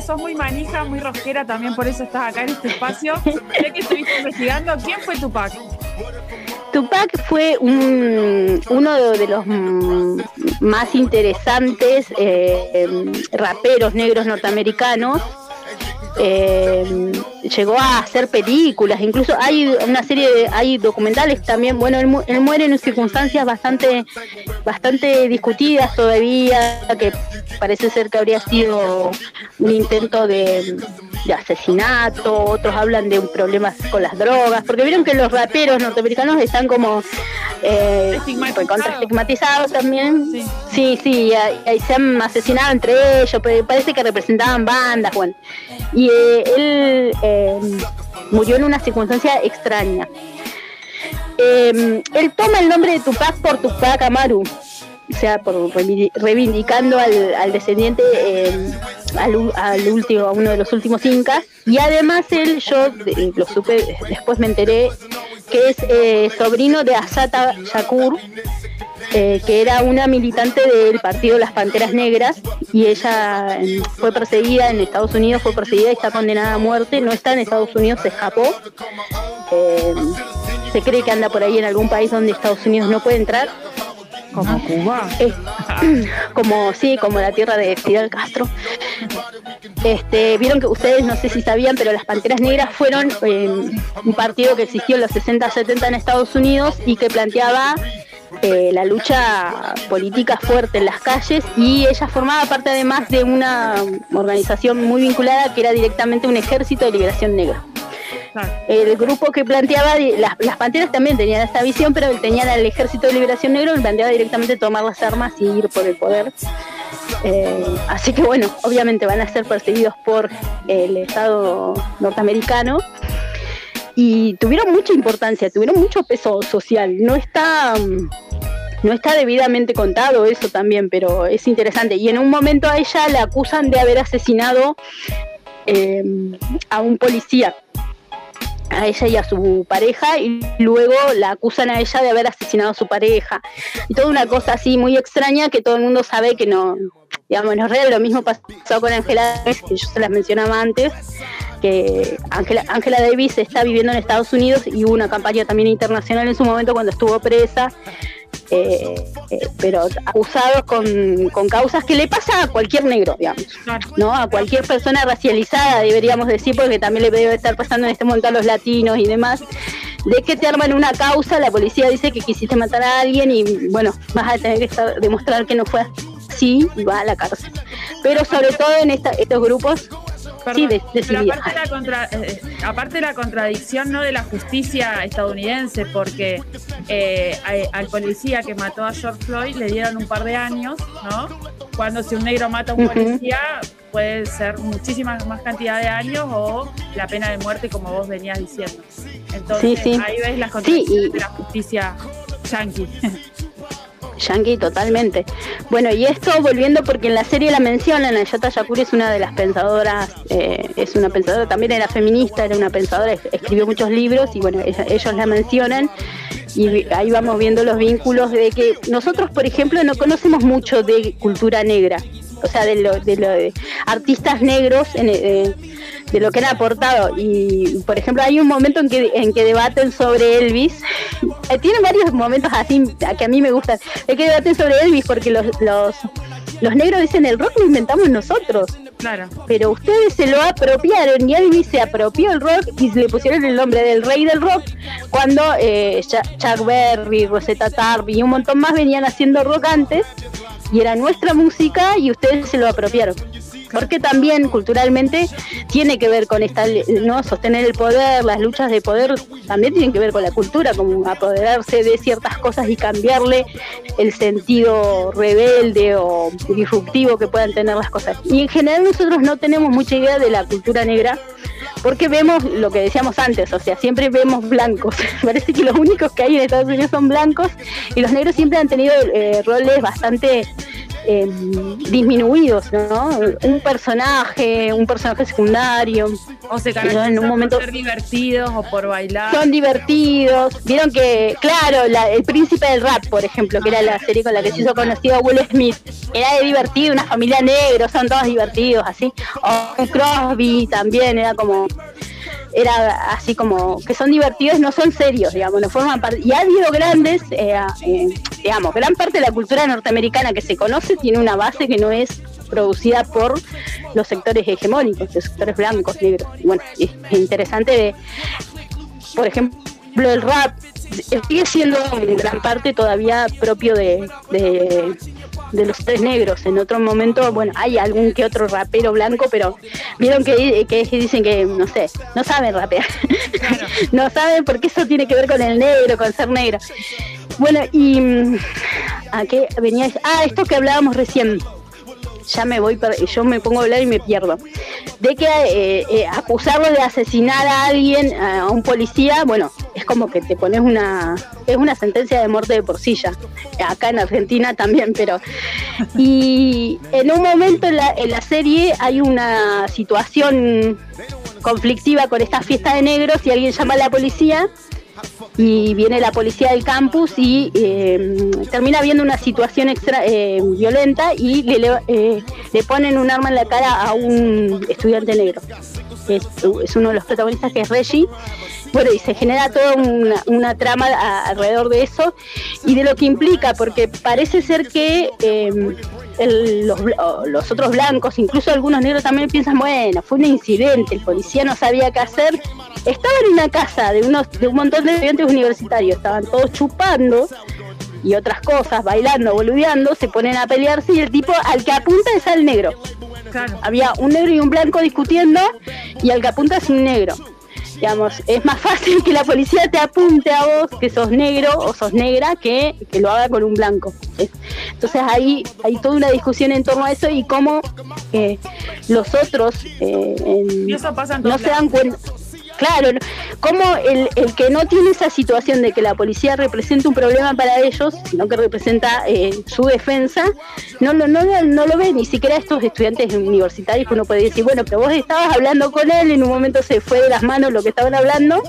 sos muy manija, muy rosquera, también por eso estás acá en este espacio. Sé que estuviste investigando. ¿Quién fue Tupac? Tupac fue un- uno de, de los mm, más interesantes eh, em, raperos negros norteamericanos. Eh, llegó a hacer películas, incluso hay una serie de, hay documentales también. Bueno, él, mu- él muere en circunstancias bastante, bastante discutidas todavía, que parece ser que habría sido un intento de, de asesinato, otros hablan de un problema con las drogas, porque vieron que los raperos norteamericanos están como eh, Estigmatizados. recontra estigmatizados también. Sí. Sí, sí, y, y se han asesinado entre ellos, pero parece que representaban bandas, bueno. Y eh, él eh, murió en una circunstancia extraña. Eh, él toma el nombre de Tupac por Tupac Amaru, o sea, por reivindi- reivindicando al, descendiente, eh, al, último, a uno de los últimos incas. Y además él, yo de- lo supe, después me enteré que es eh, sobrino de Asata Shakur, eh, que era una militante del partido Las Panteras Negras y ella eh, fue perseguida en Estados Unidos, fue perseguida y está condenada a muerte, no está en Estados Unidos, se escapó. Se cree que anda por ahí en algún país donde Estados Unidos no puede entrar. Como Cuba. Eh, como sí, como la tierra de Fidel Castro. Este, vieron que ustedes no sé si sabían, pero las Panteras Negras fueron eh, un partido que existió en los 60-70 en Estados Unidos y que planteaba eh, la lucha política fuerte en las calles y ella formaba parte además de una organización muy vinculada que era directamente un ejército de liberación negra. El grupo que planteaba, las, las panteras también tenían esta visión, pero tenían al ejército de liberación negro que planteaba directamente tomar las armas y ir por el poder. Eh, así que bueno, obviamente van a ser perseguidos por el Estado norteamericano y tuvieron mucha importancia, tuvieron mucho peso social. No está, mm, no está debidamente contado eso también, pero es interesante. Y en un momento a ella la acusan de haber asesinado eh, a un policía a ella y a su pareja y luego la acusan a ella de haber asesinado a su pareja. Y toda una cosa así muy extraña que todo el mundo sabe que no digamos no es real lo mismo pasó con Angela Davis que yo se las mencionaba antes que Angela, Davis está viviendo en Estados Unidos y hubo una campaña también internacional en su momento cuando estuvo presa eh, eh, pero acusados con, con, causas que le pasa a cualquier negro, digamos, ¿no? A cualquier persona racializada, deberíamos decir, porque también le debe estar pasando en este momento a los latinos y demás, de que te arman una causa, la policía dice que quisiste matar a alguien y bueno, vas a tener que demostrar que no fue así y vas a la cárcel. Pero sobre todo en esta, estos grupos sí, de, pero aparte, la contra, eh, aparte la contradicción no de la justicia estadounidense, porque eh, al policía que mató a George Floyd le dieron un par de años, ¿no? Cuando si un negro mata a un policía puede ser muchísima más cantidad de años o la pena de muerte, como vos venías diciendo. Entonces ahí ves las contradicciones de la justicia yankee. Yankee totalmente. Bueno, y esto volviendo porque en la serie la mencionan, Ayata Yakuri es una de las pensadoras, eh, es una pensadora, también era feminista, era una pensadora, escribió muchos libros y bueno, ellos la mencionan y ahí vamos viendo los vínculos de que nosotros, por ejemplo, no conocemos mucho de cultura negra, o sea, de lo de, lo de artistas negros en, eh, de lo que han aportado. Y, por ejemplo, hay un momento en que, en que debaten sobre Elvis. Eh, tienen varios momentos así que a mí me gustan. Es que debaten sobre Elvis porque los, los, los negros dicen el rock lo inventamos nosotros. Claro. Pero ustedes se lo apropiaron y Elvis se apropió el rock y le pusieron el nombre del rey del rock cuando eh, Chuck Berry, Rosetta Tarby y un montón más venían haciendo rock antes y era nuestra música y ustedes se lo apropiaron porque también culturalmente tiene que ver con esta, no sostener el poder, las luchas de poder también tienen que ver con la cultura, como apoderarse de ciertas cosas y cambiarle el sentido rebelde o disruptivo que puedan tener las cosas. Y en general nosotros no tenemos mucha idea de la cultura negra porque vemos lo que decíamos antes, o sea, siempre vemos blancos. Parece que los únicos que hay en Estados Unidos son blancos y los negros siempre han tenido eh, roles bastante eh, disminuidos, ¿no? Un personaje, un personaje secundario. O se caracterizan en un momento por ser divertidos o por bailar. Son divertidos. Vieron que, claro, el príncipe del rap, por ejemplo, que era la serie con la que se hizo conocido Will Smith, era de divertido, una familia negra, son todos divertidos, así. O Crosby también era como era así como que son divertidos, no son serios, digamos, no forman parte. Y ha habido grandes, eh, eh, digamos, gran parte de la cultura norteamericana que se conoce tiene una base que no es producida por los sectores hegemónicos, los sectores blancos, negros. Bueno, es interesante de, por ejemplo, el rap sigue siendo en gran parte todavía propio de, de los tres negros. En otro momento, bueno, hay algún que otro rapero blanco, pero vieron que, que, dicen que, no sé, no saben rapear. no saben porque eso tiene que ver con el negro, con ser negro. Bueno, y mm, ¿a qué venía? Ah, esto que hablábamos recién ya me voy, yo me pongo a hablar y me pierdo. De que eh, eh, acusarlo de asesinar a alguien, a un policía, bueno, es como que te pones una, es una sentencia de muerte de porcilla. Acá en Argentina también, pero. Y en un momento en la, en la serie hay una situación conflictiva con esta fiesta de negros y alguien llama a la policía y viene la policía del campus y eh, termina viendo una situación extra eh, violenta y le, eh, le, ponen un arma en la cara a un estudiante negro. Es, es uno de los protagonistas que es Reggie. Bueno, y se genera toda una, trama alrededor de eso y de lo que implica, porque parece ser que el- los, los otros blancos, incluso algunos negros también piensan, bueno, fue un incidente, el policía no sabía qué hacer. Estaba en una casa de, unos, de un montón de estudiantes universitarios, estaban todos chupando y otras cosas, bailando, boludeando, se ponen a pelearse y el tipo al que apunta es al negro. Había un negro y un blanco discutiendo y al que apunta es un negro. Digamos, es más fácil que la policía te apunte a vos que sos negro o sos negra que, que lo haga con un blanco. Es- Entonces ahí hay toda una discusión en torno a eso y cómo eh, los otros eh, en- Y eso pasa en no se dan cuenta. Claro, no- como el, el que no tiene esa situación de que la policía representa un problema para ellos, sino que representa eh, su defensa, no lo, no, lo- no lo ve ni siquiera estos estudiantes universitarios que uno puede decir, bueno, pero vos estabas hablando con él, en un momento se fue de las manos lo que estaban hablando,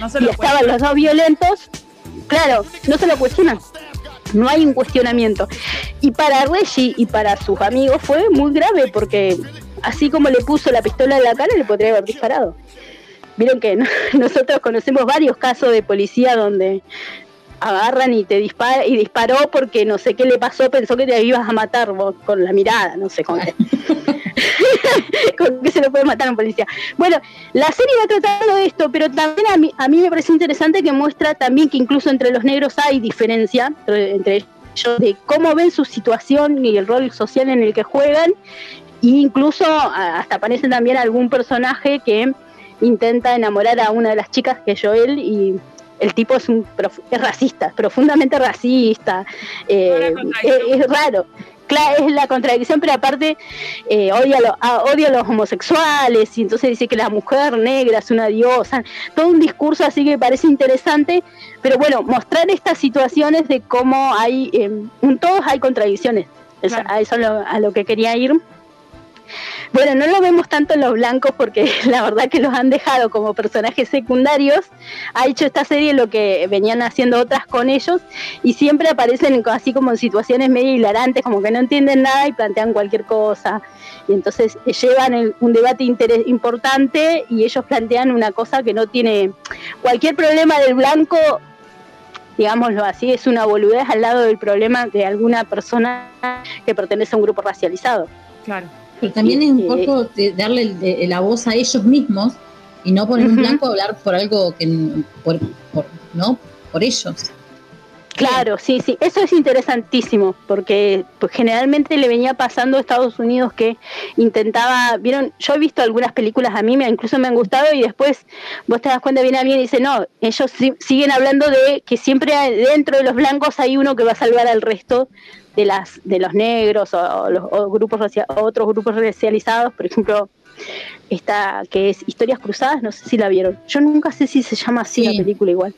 No se y estaban los dos violentos, claro, no se lo cuestionan. No hay un cuestionamiento. Y para Reggie y para sus amigos fue muy grave porque así como le puso la pistola en la cara, le podría haber disparado. Vieron que no- nosotros conocemos varios casos de policía donde agarran y te dispara y disparó porque no sé qué le pasó, pensó que te ibas a matar vos con la mirada, no sé con qué. con qué se lo puede matar a un policía. Bueno, la serie va tratando de esto, pero también a mí, a mí me parece interesante que muestra también que incluso entre los negros hay diferencia entre, entre ellos de cómo ven su situación y el rol social en el que juegan, e incluso hasta aparece también algún personaje que intenta enamorar a una de las chicas que es Joel y el tipo es un prof- es racista, profundamente racista, eh, es, es raro. Claro, es la contradicción, pero aparte eh, odia, a lo- a- odia a los homosexuales y entonces dice que la mujer negra es una diosa. Todo un discurso así que parece interesante, pero bueno, mostrar estas situaciones de cómo hay, eh, en todos hay contradicciones. Es- A eso lo- a lo que quería ir. Bueno, no lo vemos tanto en los blancos porque la verdad que los han dejado como personajes secundarios. Ha hecho esta serie lo que venían haciendo otras con ellos y siempre aparecen en- así como en situaciones medio hilarantes, como que no entienden nada y plantean cualquier cosa. Y entonces eh, llevan el- un debate importante y ellos plantean una cosa que no tiene cualquier problema del blanco digámoslo así, es una boludez al lado del problema de alguna persona que pertenece a un grupo racializado. Claro. Pero también es un Eh, poco de darle de- la voz a ellos mismos y no poner un blanco a hablar por algo que por, por- no por ellos. Claro, sí, sí, eso es interesantísimo, porque pues, generalmente le venía pasando a Estados Unidos que intentaba, vieron, yo he visto algunas películas a mí, me, incluso me han gustado, y después vos te das cuenta, viene alguien y dice, no, ellos si- siguen hablando de que siempre dentro de los blancos hay uno que va a salvar al resto de las de los negros o, o los o grupos o otros grupos racializados, por ejemplo, esta que es Historias Cruzadas, no sé si la vieron. Yo nunca sé si se llama así la película igual.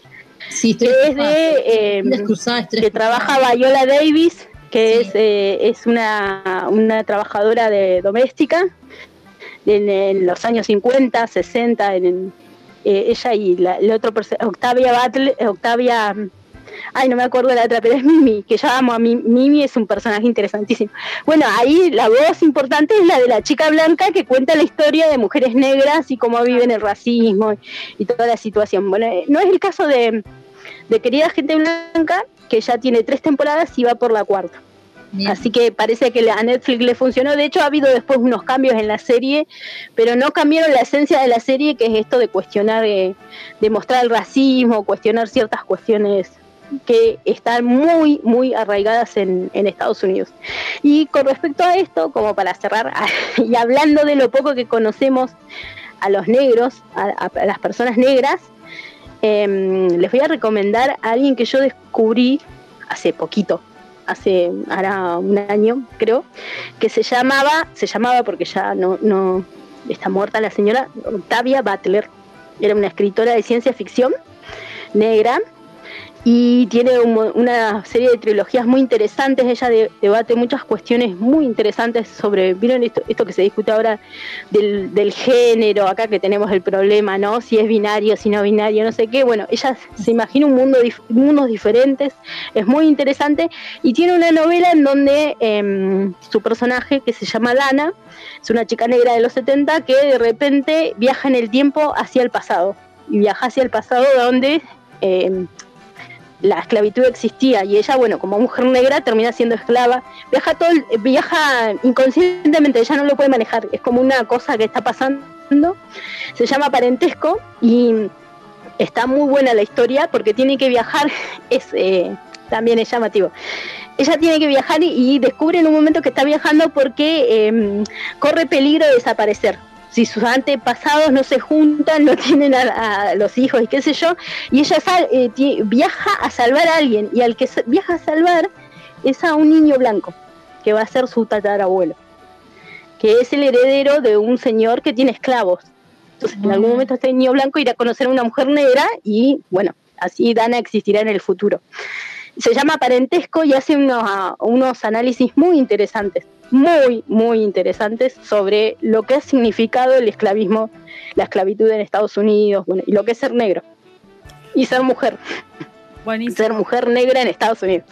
Sí, que es de eh, Cruzadas, que trabaja Viola Davis, que es eh, es una, una trabajadora de doméstica en, en los años 50, 60, en, en, eh, ella y la, el otro Octavia Battle, Octavia Ay, no me acuerdo la otra, pero es Mimi, que yo amo a Mimi. Mimi es un personaje interesantísimo. Bueno, ahí la voz importante es la de la chica blanca que cuenta la historia de mujeres negras y cómo viven el racismo y, toda la situación. Bueno, eh, no es el caso de, de Querida Gente Blanca, que ya tiene tres temporadas y va por la cuarta. Así que parece que a Netflix le funcionó. De hecho, ha habido después unos cambios en la serie, pero no cambiaron la esencia de la serie, que es esto de cuestionar, eh, de mostrar el racismo, cuestionar ciertas cuestiones que están muy, muy arraigadas en, en Estados Unidos. Y con respecto a esto, como para cerrar, y hablando de lo poco que conocemos a los negros, a, a- las personas negras, em, les voy a recomendar a alguien que yo descubrí hace poquito, hace ahora un año creo, que se llamaba, se llamaba porque ya no, no está muerta la señora, Octavia Butler. Era una escritora de ciencia ficción negra y tiene un una serie de trilogías muy interesantes. Ella de- debate muchas cuestiones muy interesantes sobre, ¿vieron esto, esto que se discute ahora del, del género? Acá que tenemos el problema, ¿no? Si es binario, si no binario, no sé qué. Bueno, ella se imagina un mundo, dif- mundos diferentes, es muy interesante y tiene una novela en donde em, su personaje, que se llama Lana, es una chica negra de los 70 que de repente viaja en el tiempo hacia el pasado. Y viaja hacia el pasado donde em, la esclavitud existía y ella, bueno, como mujer negra termina siendo esclava, viaja todo, el- viaja inconscientemente, ella no lo puede manejar, es como una cosa que está pasando, se llama parentesco y está muy buena la historia porque tiene que viajar, es eh, también es llamativo. Ella tiene que viajar y, descubre en un momento que está viajando porque eh, corre peligro de desaparecer. Si sus antepasados no se juntan, no tienen a, a los hijos y qué sé yo, y ella sal- eh, viaja a salvar a alguien, y al que viaja a salvar es a un niño blanco, que va a ser su tatarabuelo, que es el heredero de un señor que tiene esclavos. Entonces, en algún momento este niño blanco irá a conocer a una mujer negra y, bueno, así Dana existirá en el futuro. Se llama Parentesco y hace unos, ah, unos análisis muy interesantes, muy, muy interesantes sobre lo que ha significado el esclavismo, la esclavitud en Estados Unidos, bueno, y lo que es ser negro y ser mujer. Ser mujer negra en Estados Unidos.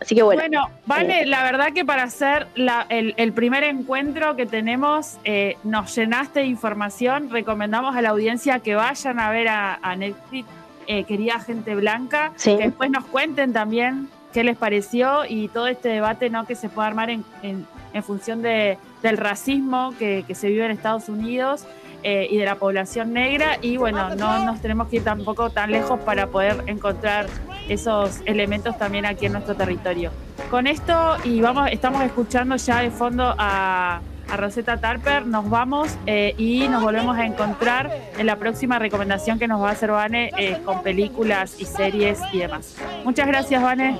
Así que bueno. Bueno, vale, la verdad que para hacer la- el, el primer encuentro que tenemos, eh, nos llenaste de información. Recomendamos a la audiencia que vayan a ver a, a Netflix, eh, Querida Gente Blanca, Sí. que después nos cuenten también qué les pareció y todo este debate ¿no? que se puede armar en, en- en función de- del racismo que, que se vive en Estados Unidos. eh, y de la población negra y bueno, no nos tenemos que ir tampoco tan lejos para poder encontrar esos elementos también aquí en nuestro territorio. Con esto y vamos, estamos escuchando ya de fondo a, a Rosetta Tarper, nos vamos eh, y nos volvemos a encontrar en la próxima recomendación que nos va a hacer Vane eh, con películas y series y demás. Muchas gracias, Vane.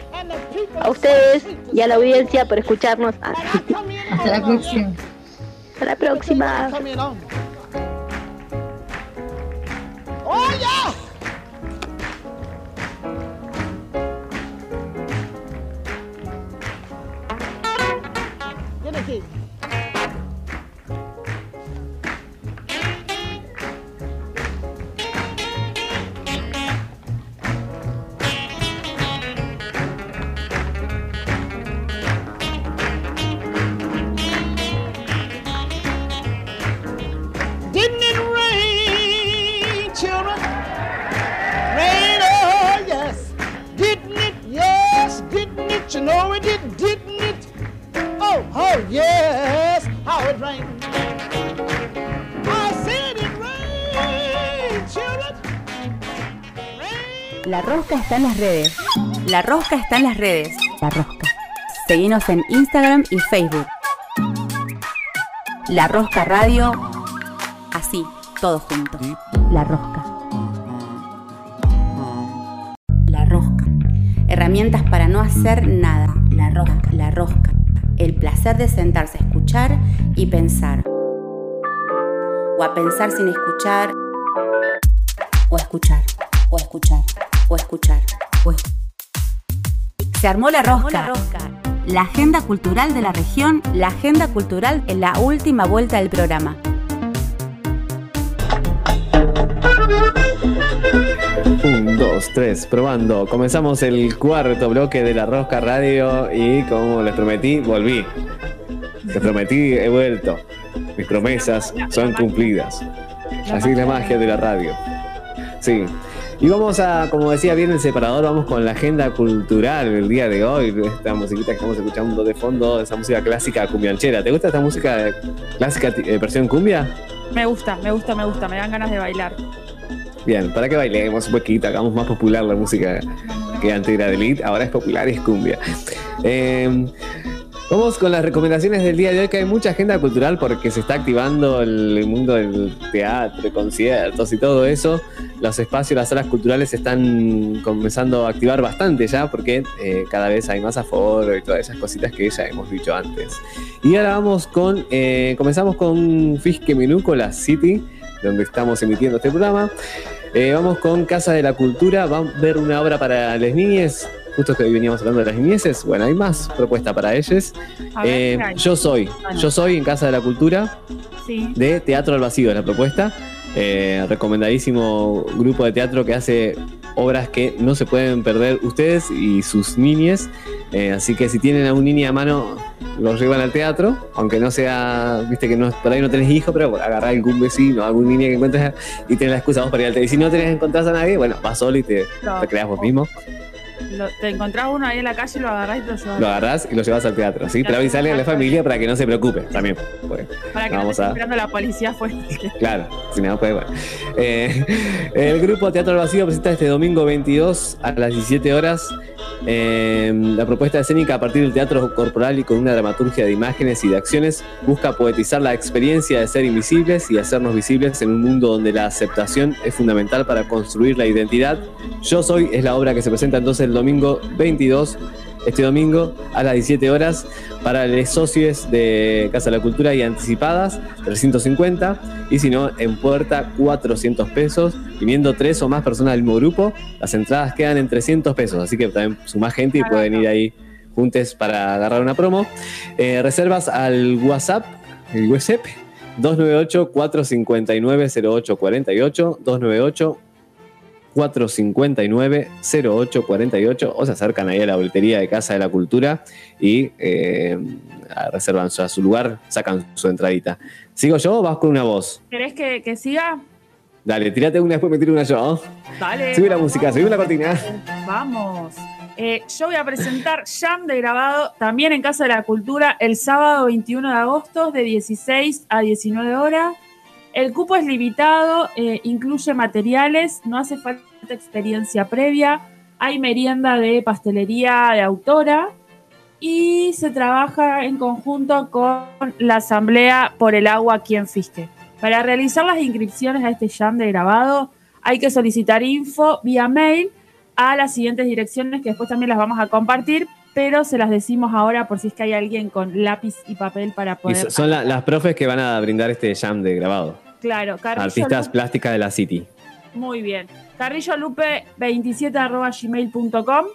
A ustedes y a la audiencia por escucharnos. Hasta la próxima. Hasta la próxima. Oh yeah! Give me La Rosca está en las redes. La Rosca está en las redes. La Rosca. Seguinos en Instagram y Facebook. La Rosca Radio. Así, todo junto. La Rosca. La Rosca. Herramientas para no hacer nada. La Rosca. La Rosca. El placer de sentarse a escuchar y pensar. O a pensar sin escuchar. O a escuchar. O a escuchar. O escuchar. O a- Se armó la rosca. La agenda cultural de la región, la agenda cultural en la última vuelta del programa. Un, dos, tres, probando. Comenzamos el cuarto bloque de la Rosca Radio y como les prometí, volví. Les prometí, he vuelto. Mis promesas son cumplidas. Así es la magia de la radio. Sí. Y vamos a, como decía bien el separador, vamos con la agenda cultural del día de hoy. Esta musiquita que estamos escuchando de fondo, esa música clásica cumbianchera. ¿Te gusta esta música clásica eh, versión cumbia? Me gusta, me gusta, me gusta, me dan ganas de bailar. Bien, para que bailemos un poquito, hagamos más popular la música que antes era de elite, ahora es popular y es cumbia. Eh, vamos con las recomendaciones del día de hoy, que hay mucha agenda cultural porque se está activando el mundo del teatro, conciertos y todo eso. Los espacios, las salas culturales se están comenzando a activar bastante ya porque eh, cada vez hay más aforo y todas esas cositas que ya hemos dicho antes. Y ahora vamos con, eh, comenzamos con Fisque Minuco, la City, donde estamos emitiendo este programa. Eh, vamos con Casa de la Cultura, va a ver una obra para las niñas. Justo que hoy veníamos hablando de las niñeces, bueno, hay más propuesta para ellas. Ver, Eh, yo soy, Bueno. yo soy en Casa de la Cultura Sí. de Teatro al Vacío, la propuesta. Eh, recomendadísimo grupo de teatro que hace obras que no se pueden perder ustedes y sus niñes. Eh, así que si tienen a un niño a mano, los llevan al teatro, aunque no sea, viste que no, por ahí no tenés hijo, pero agarrar algún vecino, algún niño que encuentres y tenés la excusa vos para ir al teatro. Y si no tenés encontrás a nadie, bueno, vas solo y te No. recreas vos mismo. Lo- te encontrás uno ahí en la calle, lo agarrás y lo llevas. Lo agarrás y lo llevas al teatro, ¿sí? Pero avisarle a la familia para que no se preocupe también. porque Para que no, esté a, esperando la policía afuera. Claro, si no, pues bueno. Eh, el grupo Teatro al Vacío presenta este domingo 22 a las 17 horas eh, la propuesta escénica a partir del teatro corporal y con una dramaturgia de imágenes y de acciones busca poetizar la experiencia de ser invisibles y hacernos visibles en un mundo donde la aceptación es fundamental para construir la identidad. Yo soy es la obra que se presenta entonces el domingo 22 este domingo a las 17 horas para los socios de Casa de la Cultura y anticipadas 350 y si no en puerta 400 pesos viniendo tres o más personas del mismo grupo las entradas quedan en 300 pesos así que también suma gente y pueden ir ahí juntos para agarrar una promo. Eh, reservas al WhatsApp el WhatsApp 298 459 0848 298 459-0848 o se acercan ahí a la boletería de Casa de la Cultura y eh, reservan su, a su lugar, sacan su entradita. ¿Sigo yo o vas con una voz? ¿Querés que, que siga? Dale, tirate una, después me tiro una yo. Dale. Sube la música, sube la cortina. Vamos. Eh, yo voy a presentar Jam de grabado también en Casa de la Cultura el sábado 21 de agosto de 16 a 19 horas. El cupo es limitado, eh, incluye materiales, no hace falta experiencia previa, hay merienda de pastelería de autora y se trabaja en conjunto con la Asamblea por el Agua aquí en Fisque. Para realizar las inscripciones a este jam de grabado hay que solicitar info vía mail a las siguientes direcciones que después también las vamos a compartir, pero se las decimos ahora por si es que hay alguien con lápiz y papel para poder... so- son la- las profes que van a brindar este jam de grabado. Claro, Carrillo Artistas Lupe- plásticas de la City. Muy bien. Carrillo Lupe 27 arroba gmail.com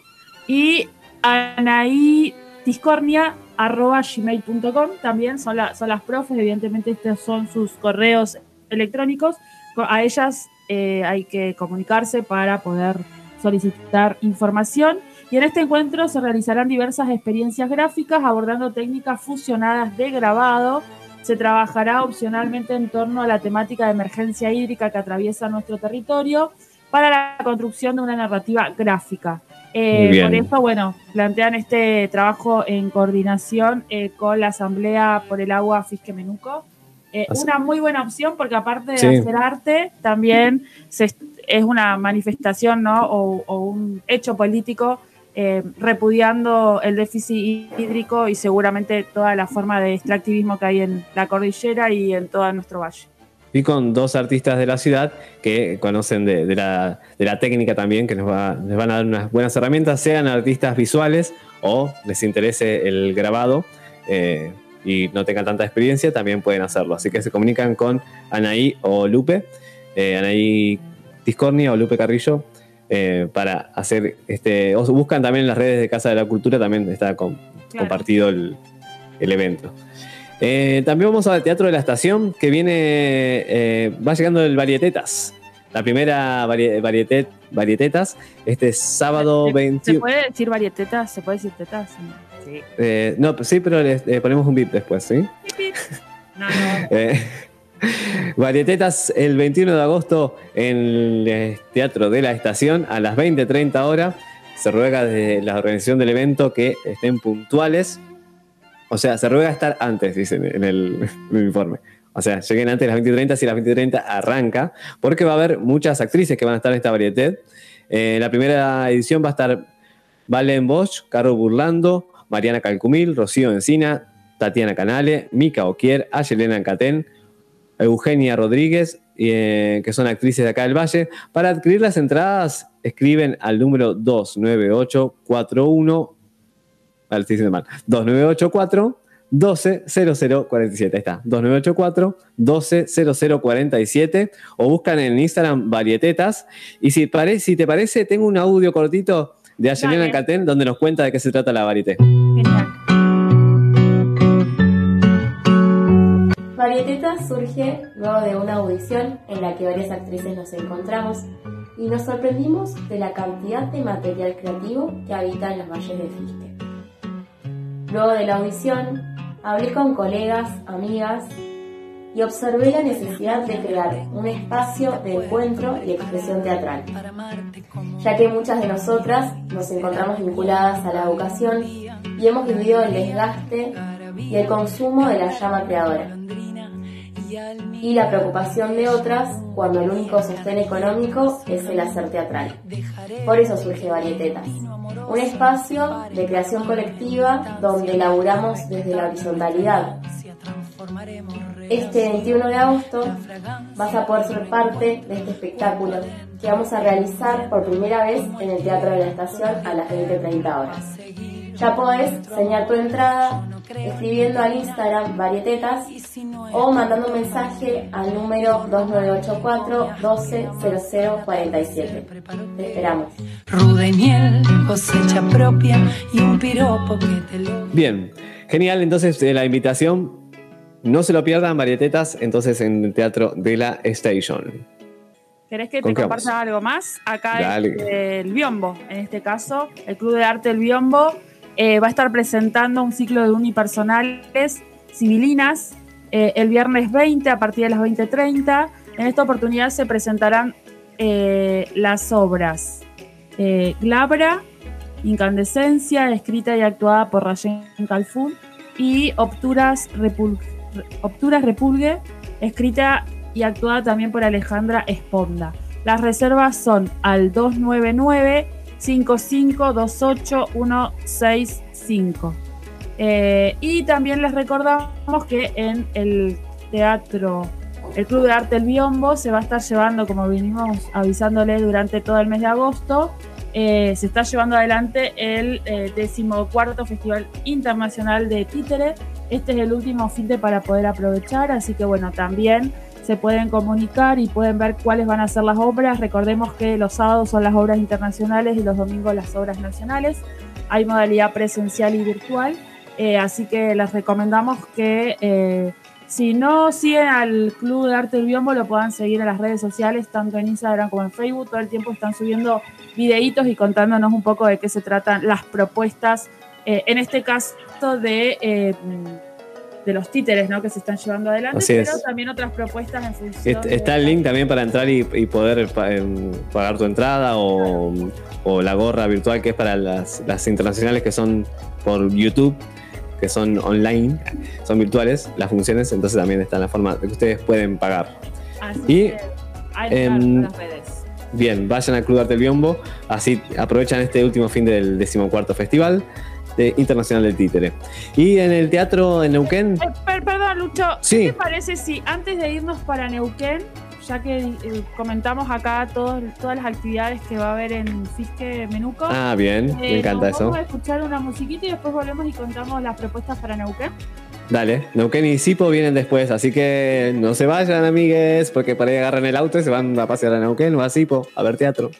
y Anaí Tiscornia arroba gmail.com también son, la- son las profes, evidentemente estos son sus correos electrónicos. Co- A ellas eh, hay que comunicarse para poder solicitar información. Y en este encuentro se realizarán diversas experiencias gráficas abordando técnicas fusionadas de grabado. Se trabajará opcionalmente en torno a la temática de emergencia hídrica que atraviesa nuestro territorio para la construcción de una narrativa gráfica. Eh, por eso, bueno, plantean este trabajo en coordinación eh, con la Asamblea por el Agua Fisque Menuco. Eh, una muy buena opción porque aparte de Sí. hacer arte, también se es una manifestación ¿no? o, o un hecho político eh, repudiando el déficit hídrico y seguramente toda la forma de extractivismo que hay en la cordillera y en todo nuestro valle. Y con dos artistas de la ciudad que conocen de, la, técnica también, que nos van a dar unas buenas herramientas, sean artistas visuales o les interese el grabado eh, y no tengan tanta experiencia, también pueden hacerlo. Así que se comunican con Anaí o Lupe, eh, Anaí Tiscornia o Lupe Carrillo, eh, para hacer este. O buscan también en las redes de Casa de la Cultura, también está Claro. compartido el, el evento. Eh, también vamos al Teatro de la Estación, que viene, eh, va llegando el Varietetas. La primera varie- varietet, Varietetas, este sábado ¿Se 21. puede decir varietetas? ¿Se puede decir tetas? Sí. Eh, no, sí, pero le le ponemos un bip después, ¿sí? No, no. Varietetas el 21 de agosto en el Teatro de la Estación a las 20.30 horas. Se ruega desde la organización del evento que estén puntuales. O sea, se ruega estar antes, dicen en el, informe. O sea, lleguen antes de las 20.30 si las 20.30 arranca, porque va a haber muchas actrices que van a estar en esta varieté. Eh, la primera edición va a estar Valen Bosch, Caro Burlando, Mariana Calcumil, Rocío Encina, Tatiana Canale, Mica Oquier, Ayelena Catén, Eugenia Rodríguez, eh, que son actrices de acá del Valle. Para adquirir las entradas, escriben al número 29841. Vale, estoy diciendo mal. 2984 120047. Ahí está. 2984 120047. O buscan en Instagram Varietetas. Y si, pare- si te parece, tengo un audio cortito de Ayelena. Catén donde nos cuenta de qué se trata la varieté. Varieteta surge luego de una audición en la que varias actrices nos encontramos y nos sorprendimos de la cantidad de material creativo que habita en los valles de Fisque. Luego de la audición, hablé con colegas, amigas y observé la necesidad de crear un espacio de encuentro y expresión teatral, ya que muchas de nosotras nos encontramos vinculadas a la educación y hemos vivido el desgaste y el consumo de la llama creadora y la preocupación de otras cuando el único sostén económico es el hacer teatral. Por eso surge Varietetas, un espacio de creación colectiva donde laburamos desde la horizontalidad. Este 21 de agosto vas a poder ser parte de este espectáculo que vamos a realizar por primera vez en el Teatro de la Estación a las 20.30 horas. Ya podés señalar tu entrada escribiendo al Instagram Varietetas o mandando un mensaje al número 2984 120047. Te esperamos. Rudeniel, cosecha propia y un piropo que te lo... Bien, genial. Entonces, eh, la invitación, no se lo pierdan, Varietetas, entonces en el Teatro de la Station. ¿Querés que ¿Con te comparta algo más? Acá Dale. es el Biombo, en este caso, el Club de Arte El Biombo eh, va a estar presentando un ciclo de unipersonales civilinas eh, el viernes 20 a partir de las 20.30. En esta oportunidad se presentarán eh, las obras Glabra, Incandescencia, escrita y actuada por Rayen Calfún, y Obturas, Repul- Repulgue, escrita y actuada también por Alejandra Esponda. Las reservas son al 299 5528 Eh, y también les recordamos que en el teatro, el Club de Arte El Biombo, se va a estar llevando, como vinimos avisándole durante todo el mes de agosto, eh, se está llevando adelante el eh, decimocuarto Festival Internacional de Títere. Este es el último fin de para poder aprovechar, así que bueno, también se pueden comunicar y pueden ver cuáles van a ser las obras. Recordemos que los sábados son las obras internacionales y los domingos las obras nacionales. Hay modalidad presencial y virtual, eh, así que les recomendamos que eh, si no siguen al Club de Arte del Biombo, lo puedan seguir en las redes sociales, tanto en Instagram como en Facebook. Todo el tiempo están subiendo videitos y contándonos un poco de qué se tratan las propuestas, eh, en este caso de, de los títeres ¿no? que se están llevando adelante, Así pero es. también otras propuestas en función Est- Está el link también para entrar y, y poder pa- em, pagar tu entrada o, o la gorra virtual que es para las, las internacionales que son por YouTube, que son online, son virtuales las funciones, entonces también está en la forma de que ustedes pueden pagar. Así Y, que em, las redes. Bien, vayan al Club Arte del Biombo, así aprovechan este último fin del decimocuarto festival de Internacional del Títere. Y en el teatro en Neuquén, Eh, per- perdón, Lucho, Sí. ¿qué te parece si antes de irnos para Neuquén, ya que eh, comentamos acá todos- todas las actividades que va a haber en Fisque Menuco? Ah, bien, me eh, encanta eso. Vamos a escuchar una musiquita y después volvemos y contamos las propuestas para Neuquén. Dale, Neuquén y Sipo vienen después, así que no se vayan, amigues, porque por ahí agarran el auto y se van a pasear a Neuquén o a Sipo a ver teatro.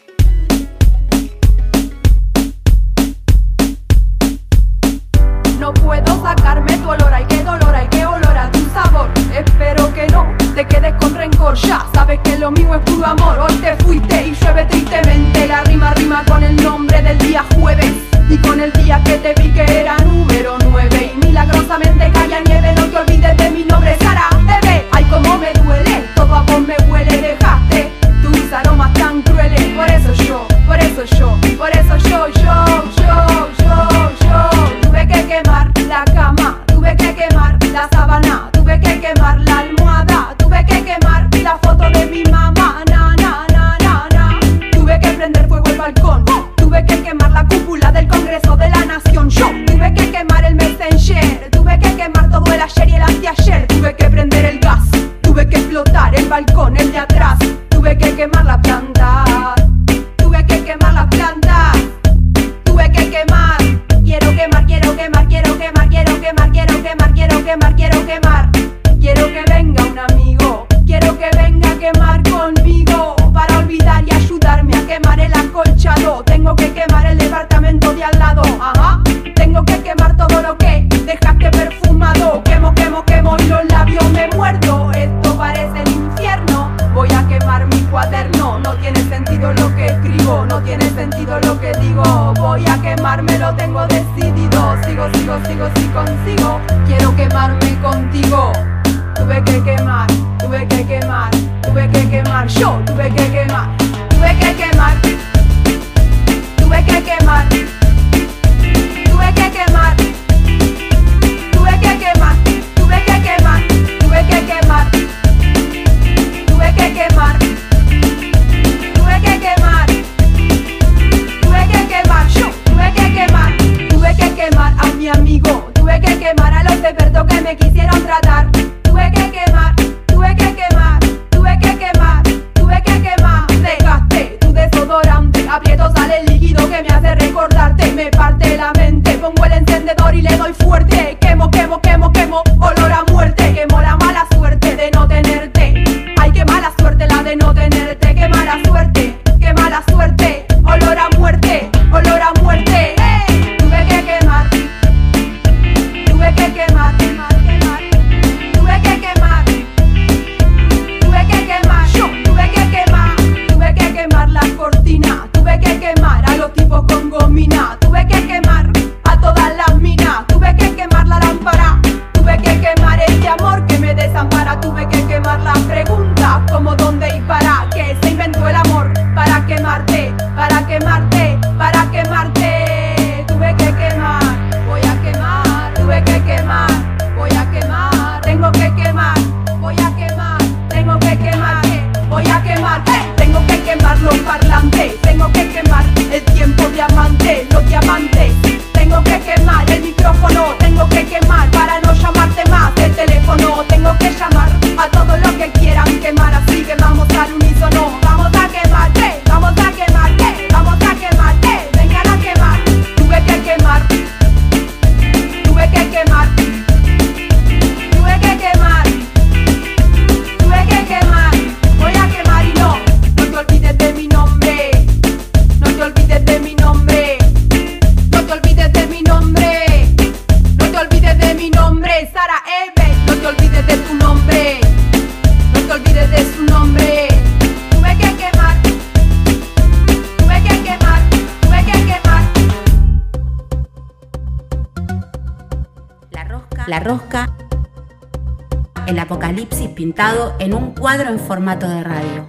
Cuadro en formato de radio.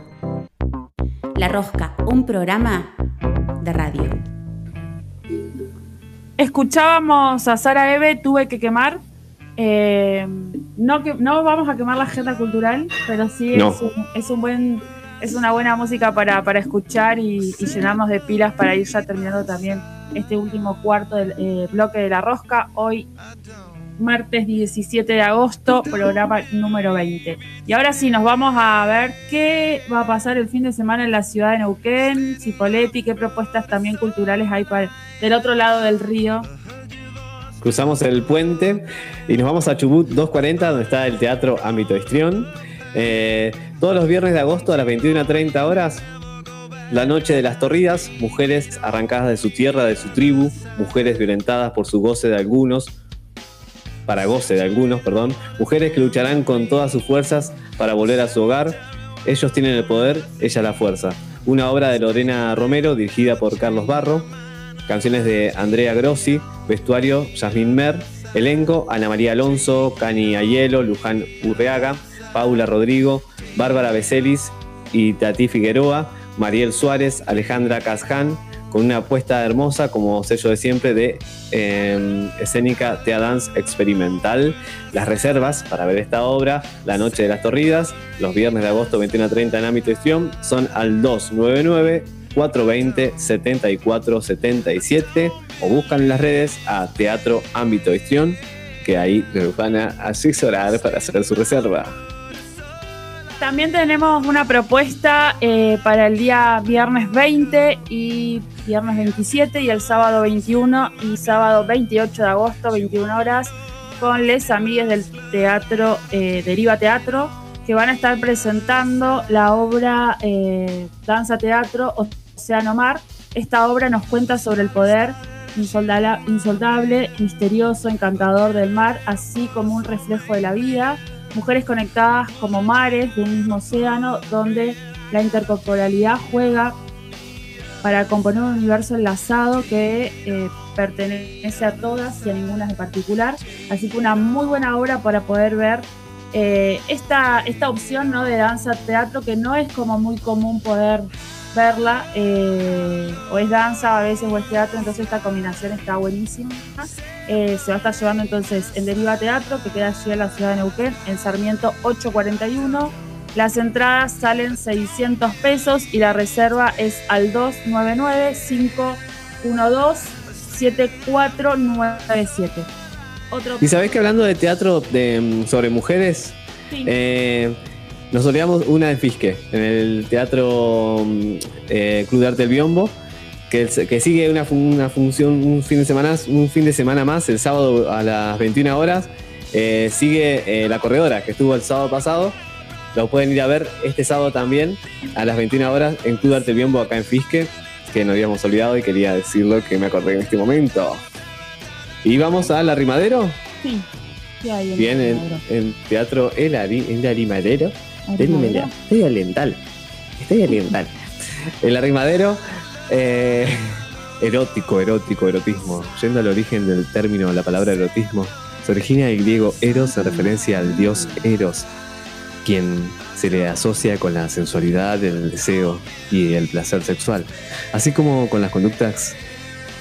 La rosca, un programa de radio. Escuchábamos a Sara Eve, tuve que quemar. Eh, no, que, no vamos a quemar la agenda cultural, pero sí No. es, un, es un buen es una buena música para, para escuchar y, y llenarnos de pilas para ir ya terminando también este último cuarto del eh, bloque de la rosca. Hoy, martes 17 de agosto, programa número 20. Y ahora sí, nos vamos a ver qué va a pasar el fin de semana en la ciudad de Neuquén, Cipoletti, qué propuestas también culturales hay para, del otro lado del río. Cruzamos el puente y nos vamos a Chubut 240, donde está el Teatro Ámbito Histrión. Eh, todos los viernes de agosto a las 21.30 horas, la noche de las torridas, mujeres arrancadas de su tierra, de su tribu, mujeres violentadas por su goce de algunos, para goce de algunos, perdón, mujeres que lucharán con todas sus fuerzas para volver a su hogar. Ellos tienen el poder, ella la fuerza. Una obra de Lorena Romero dirigida por Carlos Barro, canciones de Andrea Grossi, vestuario Yasmín Mer, elenco Ana María Alonso, Cani Ayelo, Luján Urreaga, Paula Rodrigo, Bárbara Becelis y Tati Figueroa, Mariel Suárez, Alejandra Casján, con una apuesta hermosa como sello de siempre de eh, escénica Tea Dance Experimental. Las reservas para ver esta obra, La Noche de las Torridas, los viernes de agosto 21 a 30 en ámbito histrión, son al 299 420 7477 o buscan en las redes a Teatro Ámbito Histrión, que ahí les van a asesorar para hacer su reserva. También tenemos una propuesta eh, para el día viernes 20 y viernes 27 y el sábado 21 y sábado 28 de agosto, 21 horas, con les amigues del teatro eh, Deriva Teatro, que van a estar presentando la obra eh, Danza Teatro Océano Mar. Esta obra nos cuenta sobre el poder insoldable, misterioso, encantador del mar, así como un reflejo de la vida mujeres conectadas como mares de un mismo océano donde la intercorporalidad juega para componer un universo enlazado que eh, pertenece a todas y a ninguna en particular. Así que una muy buena obra para poder ver eh, esta, esta opción ¿no? de danza teatro que no es como muy común poder verla, eh, o es danza a veces o es teatro, entonces esta combinación está buenísima. Se va a estar llevando entonces en Deriva Teatro, que queda allí en la ciudad de Neuquén, en Sarmiento 841. Las entradas salen 600 pesos y la reserva es al 299-512-7497. Otro Y sabés que hablando de teatro de, mm, sobre mujeres, Sí. eh, nos olvidamos una de Fisque, en el Teatro mm, eh, Club de Arte del Biombo, que, sigue una, una función un fin de semana, un fin de semana más, el sábado a las 21 horas. eh, sigue eh, La Corredora, que estuvo el sábado pasado. Lo pueden ir a ver este sábado también, a las 21 horas, en Club Arte Biombo, acá en Fisque, que nos habíamos olvidado y quería decirlo que me acordé en este momento. Y vamos a La Rimadero. Sí. ¿Qué hay en Bien, el en, en teatro El, Ari, el Arimadero. ¿Arimadero? Estoy oriental. Estoy oriental. El Arimadero. eh, erótico, erótico, erotismo. Yendo al origen del término, la palabra erotismo, se origina del griego eros en referencia al dios Eros, quien se le asocia con la sensualidad, el deseo y el placer sexual, así como con las conductas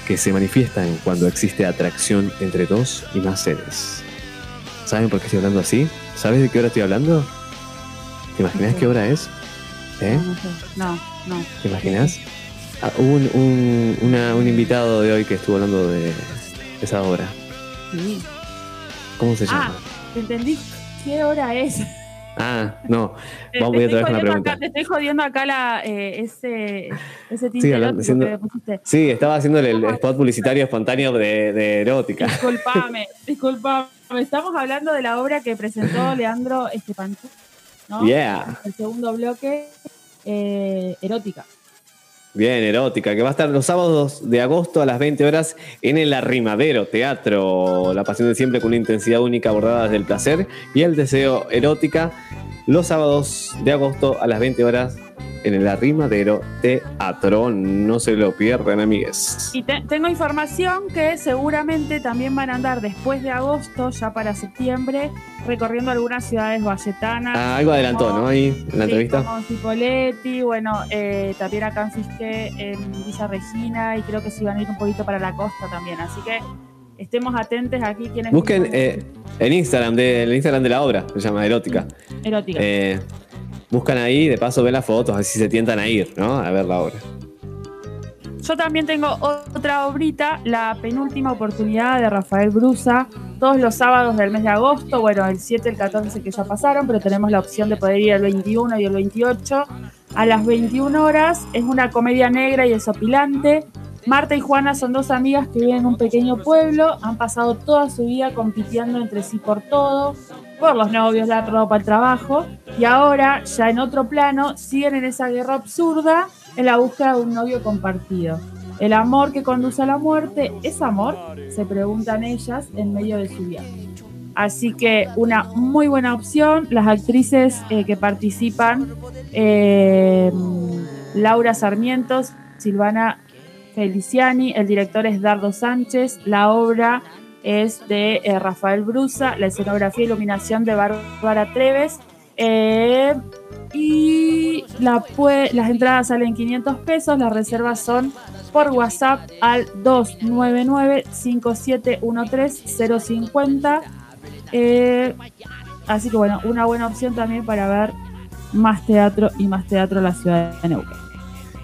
que se manifiestan cuando existe atracción entre dos y más seres. ¿Saben por qué estoy hablando así? ¿Sabes de qué hora estoy hablando? ¿Te imaginas qué hora es? ¿Eh? No, no. ¿Te imaginas? Ah, hubo un, un- una- un invitado de hoy que estuvo hablando de esa hora. Sí. ¿Cómo se Ah, llama? entendí qué hora es. Ah, no. Vamos voy con la jodiendo pregunta. acá, te estoy jodiendo acá la, eh, ese, ese tinte Sí, hablando- que pusiste. Sí, estaba haciendo el, spot publicitario espontáneo de, de erótica. Disculpame, disculpame. Estamos hablando de la obra que presentó Leandro Estepantú, ¿no? Yeah. El segundo bloque, eh, erótica. Bien, erótica, que va a estar los sábados de agosto a las 20 horas en el Arrimadero Teatro. La pasión de siempre con una intensidad única abordada desde el placer y el deseo erótica. Los sábados de agosto a las 20 horas en el Arrimadero Teatro. No se lo pierdan, amigues. Y te- tengo información que seguramente también van a andar después de agosto, ya para septiembre, recorriendo algunas ciudades valletanas. Ah, algo adelantó, ¿no? Ahí en la Sí, entrevista. Como Cipoletti, bueno, eh, también acá en Fisque, en Villa Regina, y creo que se iban a ir un poquito para la costa también. Así que estemos atentos aquí quienes Busquen eh, en Instagram, de, el Instagram de la obra, se llama Erótica. erótica. Eh, buscan ahí, de paso ven las fotos, así se tientan a ir, ¿no? A ver la obra. Yo también tengo otra obrita, La penúltima oportunidad de Rafael Brusa, todos los sábados del mes de agosto, bueno, el 7, el 14 que ya pasaron, pero tenemos la opción de poder ir el 21 y el 28 a las 21 horas. Es una comedia negra y desopilante. Marta y Juana son dos amigas que viven en un pequeño pueblo, han pasado toda su vida compitiendo entre sí por todo, por los novios, la ropa, el trabajo, y ahora, ya en otro plano, siguen en esa guerra absurda en la búsqueda de un novio compartido. El amor que conduce a la muerte, ¿es amor? Se preguntan ellas en medio de su viaje. Así que una muy buena opción. Las actrices eh, que participan, eh, Laura Sarmientos, Silvana Feliciani, el director es Dardo Sánchez, la obra es de eh, Rafael Brusa, la escenografía y iluminación de Bárbara Treves. eh, y las entradas salen 500 pesos, las reservas son por WhatsApp al 299-5713-050. Eh, así que bueno, una buena opción también para ver más teatro y más teatro en la ciudad de Neuquén.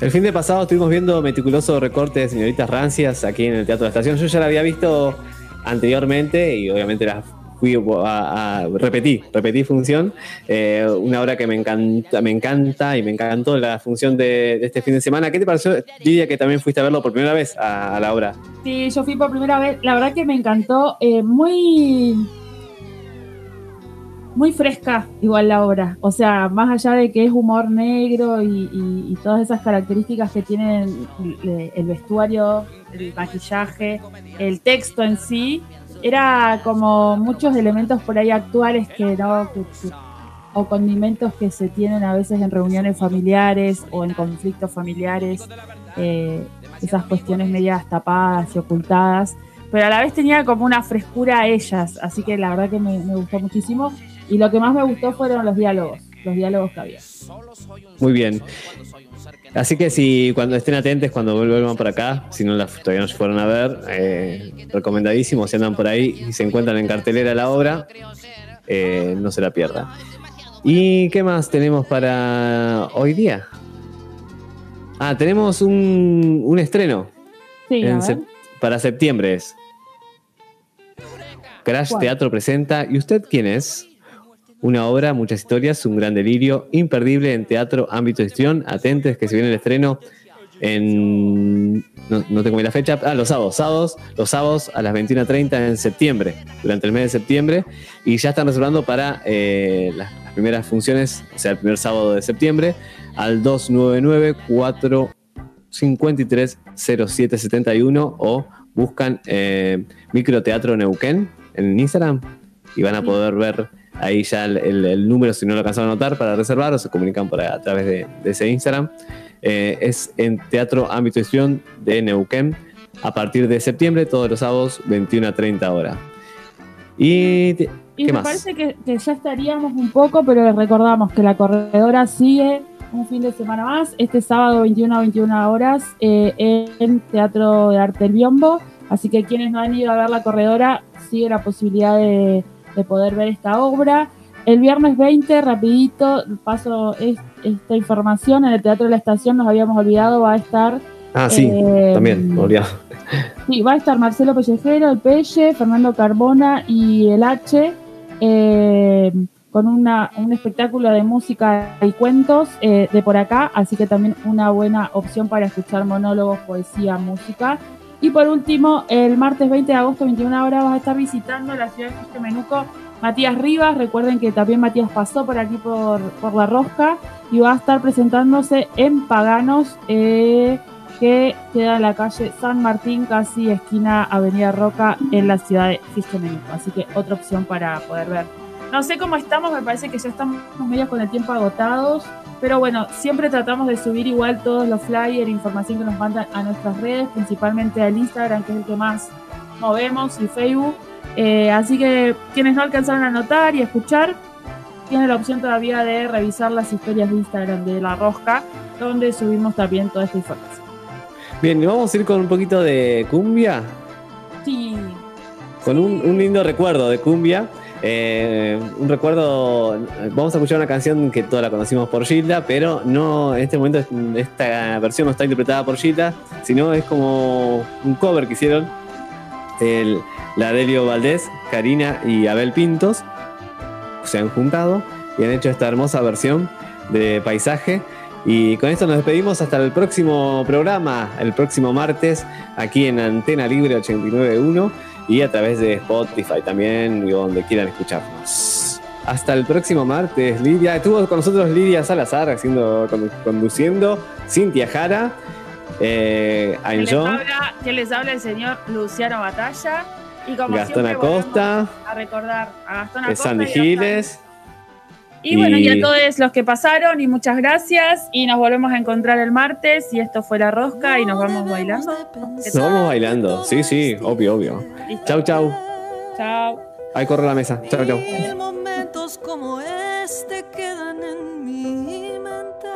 El fin de pasado estuvimos viendo meticuloso recorte de señoritas rancias aquí en el Teatro de la Estación. Yo ya la había visto anteriormente y obviamente la fui a, a- repetí, repetí función. Eh, una obra que me encanta, me encanta y me encantó la función de, este fin de semana. ¿Qué te pareció, Lidia, que también fuiste a verlo por primera vez a, a la obra? Sí, yo fui por primera vez. La verdad que me encantó. eh, muy. Muy fresca, igual la obra. O sea, más allá de que es humor negro y, y- y todas esas características que tienen el, vestuario, el maquillaje, el texto en sí, era como muchos elementos por ahí actuales que no. o condimentos que se tienen a veces en reuniones familiares o en conflictos familiares, eh, esas cuestiones medias tapadas y ocultadas, pero a la vez tenía como una frescura a ellas, así que la verdad que me gustó muchísimo. Y lo que más me gustó fueron los diálogos, los diálogos que había. Muy bien. Así que si cuando estén atentos, cuando vuelvan por acá, si no las todavía no se fueron a ver, eh, recomendadísimo, si andan por ahí y se encuentran en cartelera la obra, eh, no se la pierdan. ¿Y qué más tenemos para hoy día? Ah, tenemos un, un estreno. Sí, sep- para septiembre es. Crash ¿Cuál? Teatro presenta ¿Y usted quién es? Una obra, muchas historias, un gran delirio, imperdible en teatro, ámbito de gestión. Atentes que se viene el estreno en. No, no tengo bien la fecha. Ah, los sábados. sábados los sábados a las 21.30 en septiembre, durante el mes de septiembre. Y ya están reservando para eh, las, primeras funciones, o sea, el primer sábado de septiembre, al 299 453 0771 o buscan eh, Microteatro Neuquén en Instagram y van a poder ver ahí ya el, el- el número si no lo alcanzaron a anotar para reservar o se comunican por, a través de, de ese Instagram. Eh, es en Teatro Ámbito de Gestión de Neuquén a partir de septiembre, todos los sábados, 21 a 30 horas. Y, te- Y ¿qué me más? parece que, que ya estaríamos un poco, pero les recordamos que la corredora sigue un fin de semana más, este sábado 21 a 21 horas eh, en Teatro de Arte El Biombo. Así que quienes no han ido a ver la corredora, sigue la posibilidad de, de poder ver esta obra. El viernes 20, rapidito, paso es- esta información, en el Teatro de la Estación, nos habíamos olvidado, va a estar... Ah, sí, eh, también, me olvidaba. Sí, va a estar Marcelo Pellejero, el Pelle, Fernando Carbona y el H, eh, con una, un espectáculo de música y cuentos eh, de por acá, así que también una buena opción para escuchar monólogos, poesía, música. Y por último, el martes 20 de agosto, 21 horas, vas a estar visitando la ciudad de Quisque Menuco Matías Rivas. Recuerden que también Matías pasó por aquí por, por La Rosca y va a estar presentándose en Paganos. eh, que queda en la calle San Martín, casi esquina Avenida Roca, en la ciudad de Fisquemenuco. Así que otra opción para poder ver. No sé cómo estamos, me parece que ya estamos medios con el tiempo agotados, pero bueno, siempre tratamos de subir igual todos los flyers, información que nos mandan a nuestras redes, principalmente al Instagram, que es el que más movemos, y Facebook. Eh, así que quienes no alcanzaron a anotar y escuchar, tienen la opción todavía de revisar las historias de Instagram de La Rosca, donde subimos también toda esta información. Bien, y vamos a ir con un poquito de cumbia. Sí. con un, un lindo recuerdo de cumbia. Eh, un recuerdo, vamos a escuchar una canción que todos la conocimos por Gilda, pero no en este momento esta versión no está interpretada por Gilda, sino es como un cover que hicieron el, la Delio Valdés, Karina y Abel Pintos. Se han juntado y han hecho esta hermosa versión de paisaje. Y con esto nos despedimos hasta el próximo programa, el próximo martes, aquí en Antena Libre 891 y a través de Spotify también, y donde quieran escucharnos. Hasta el próximo martes, Lidia. Estuvo con nosotros Lidia Salazar haciendo, condu- conduciendo, Cintia Jara, eh, Que les, habla, que les habla el señor Luciano Batalla. Y como Gastón Acosta, a recordar a Gastón eh, Acosta. Sandy Giles. Y bueno, y a todos los que pasaron, y muchas gracias. Y nos volvemos a encontrar el martes. Y esto fue La Rosca, y nos vamos bailando. ¿Qué Nos vamos bailando. Sí, sí, obvio, obvio. Chau, chau. Chao. Ahí corre la mesa. Chau, chau. Momentos como este quedan en mi mente.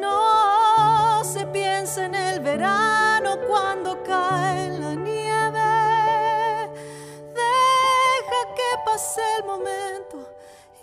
No se piensa en el verano cuando cae la nieve. Deja que pase el momento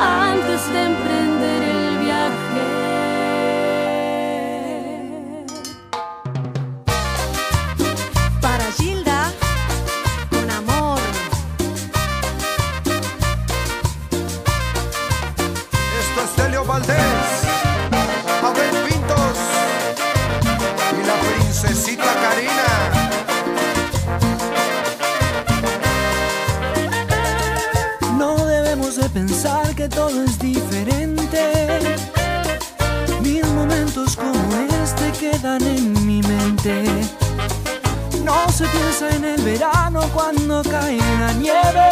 antes de emprender el viaje. Para Gilda, con amor. Esto es Delio Valdés, Abel Pintos y la princesita Karina. No debemos de pensar que todo es diferente. Mil momentos como este quedan en mi mente. No se piensa en el verano cuando cae la nieve.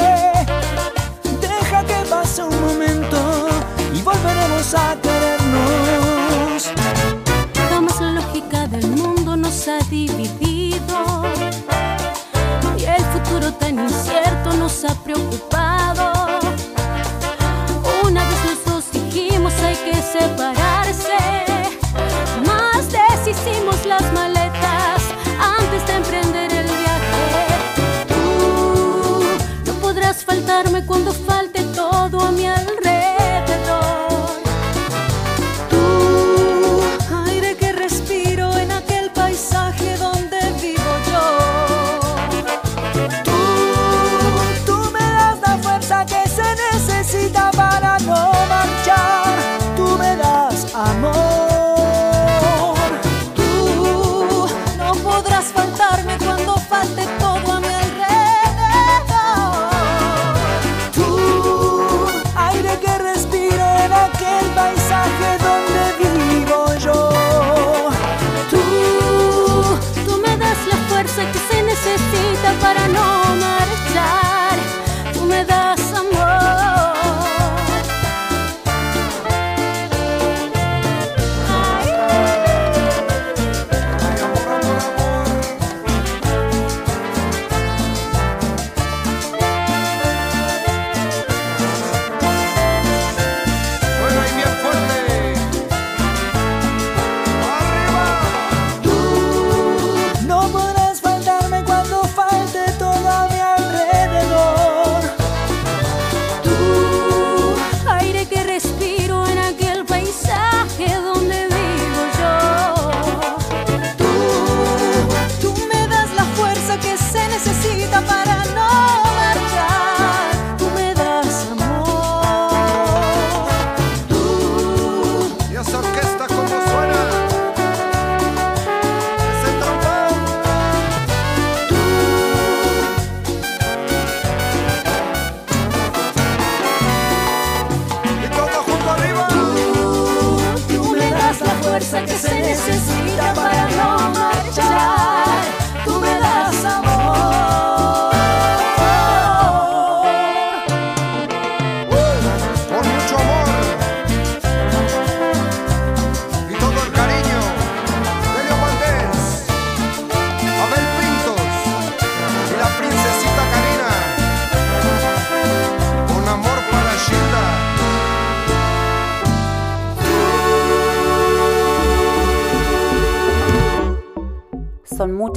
Deja que pase un momento y volveremos a querernos. Jamás la lógica del mundo nos ha dividido y el futuro tan incierto nos ha preocupado. Hay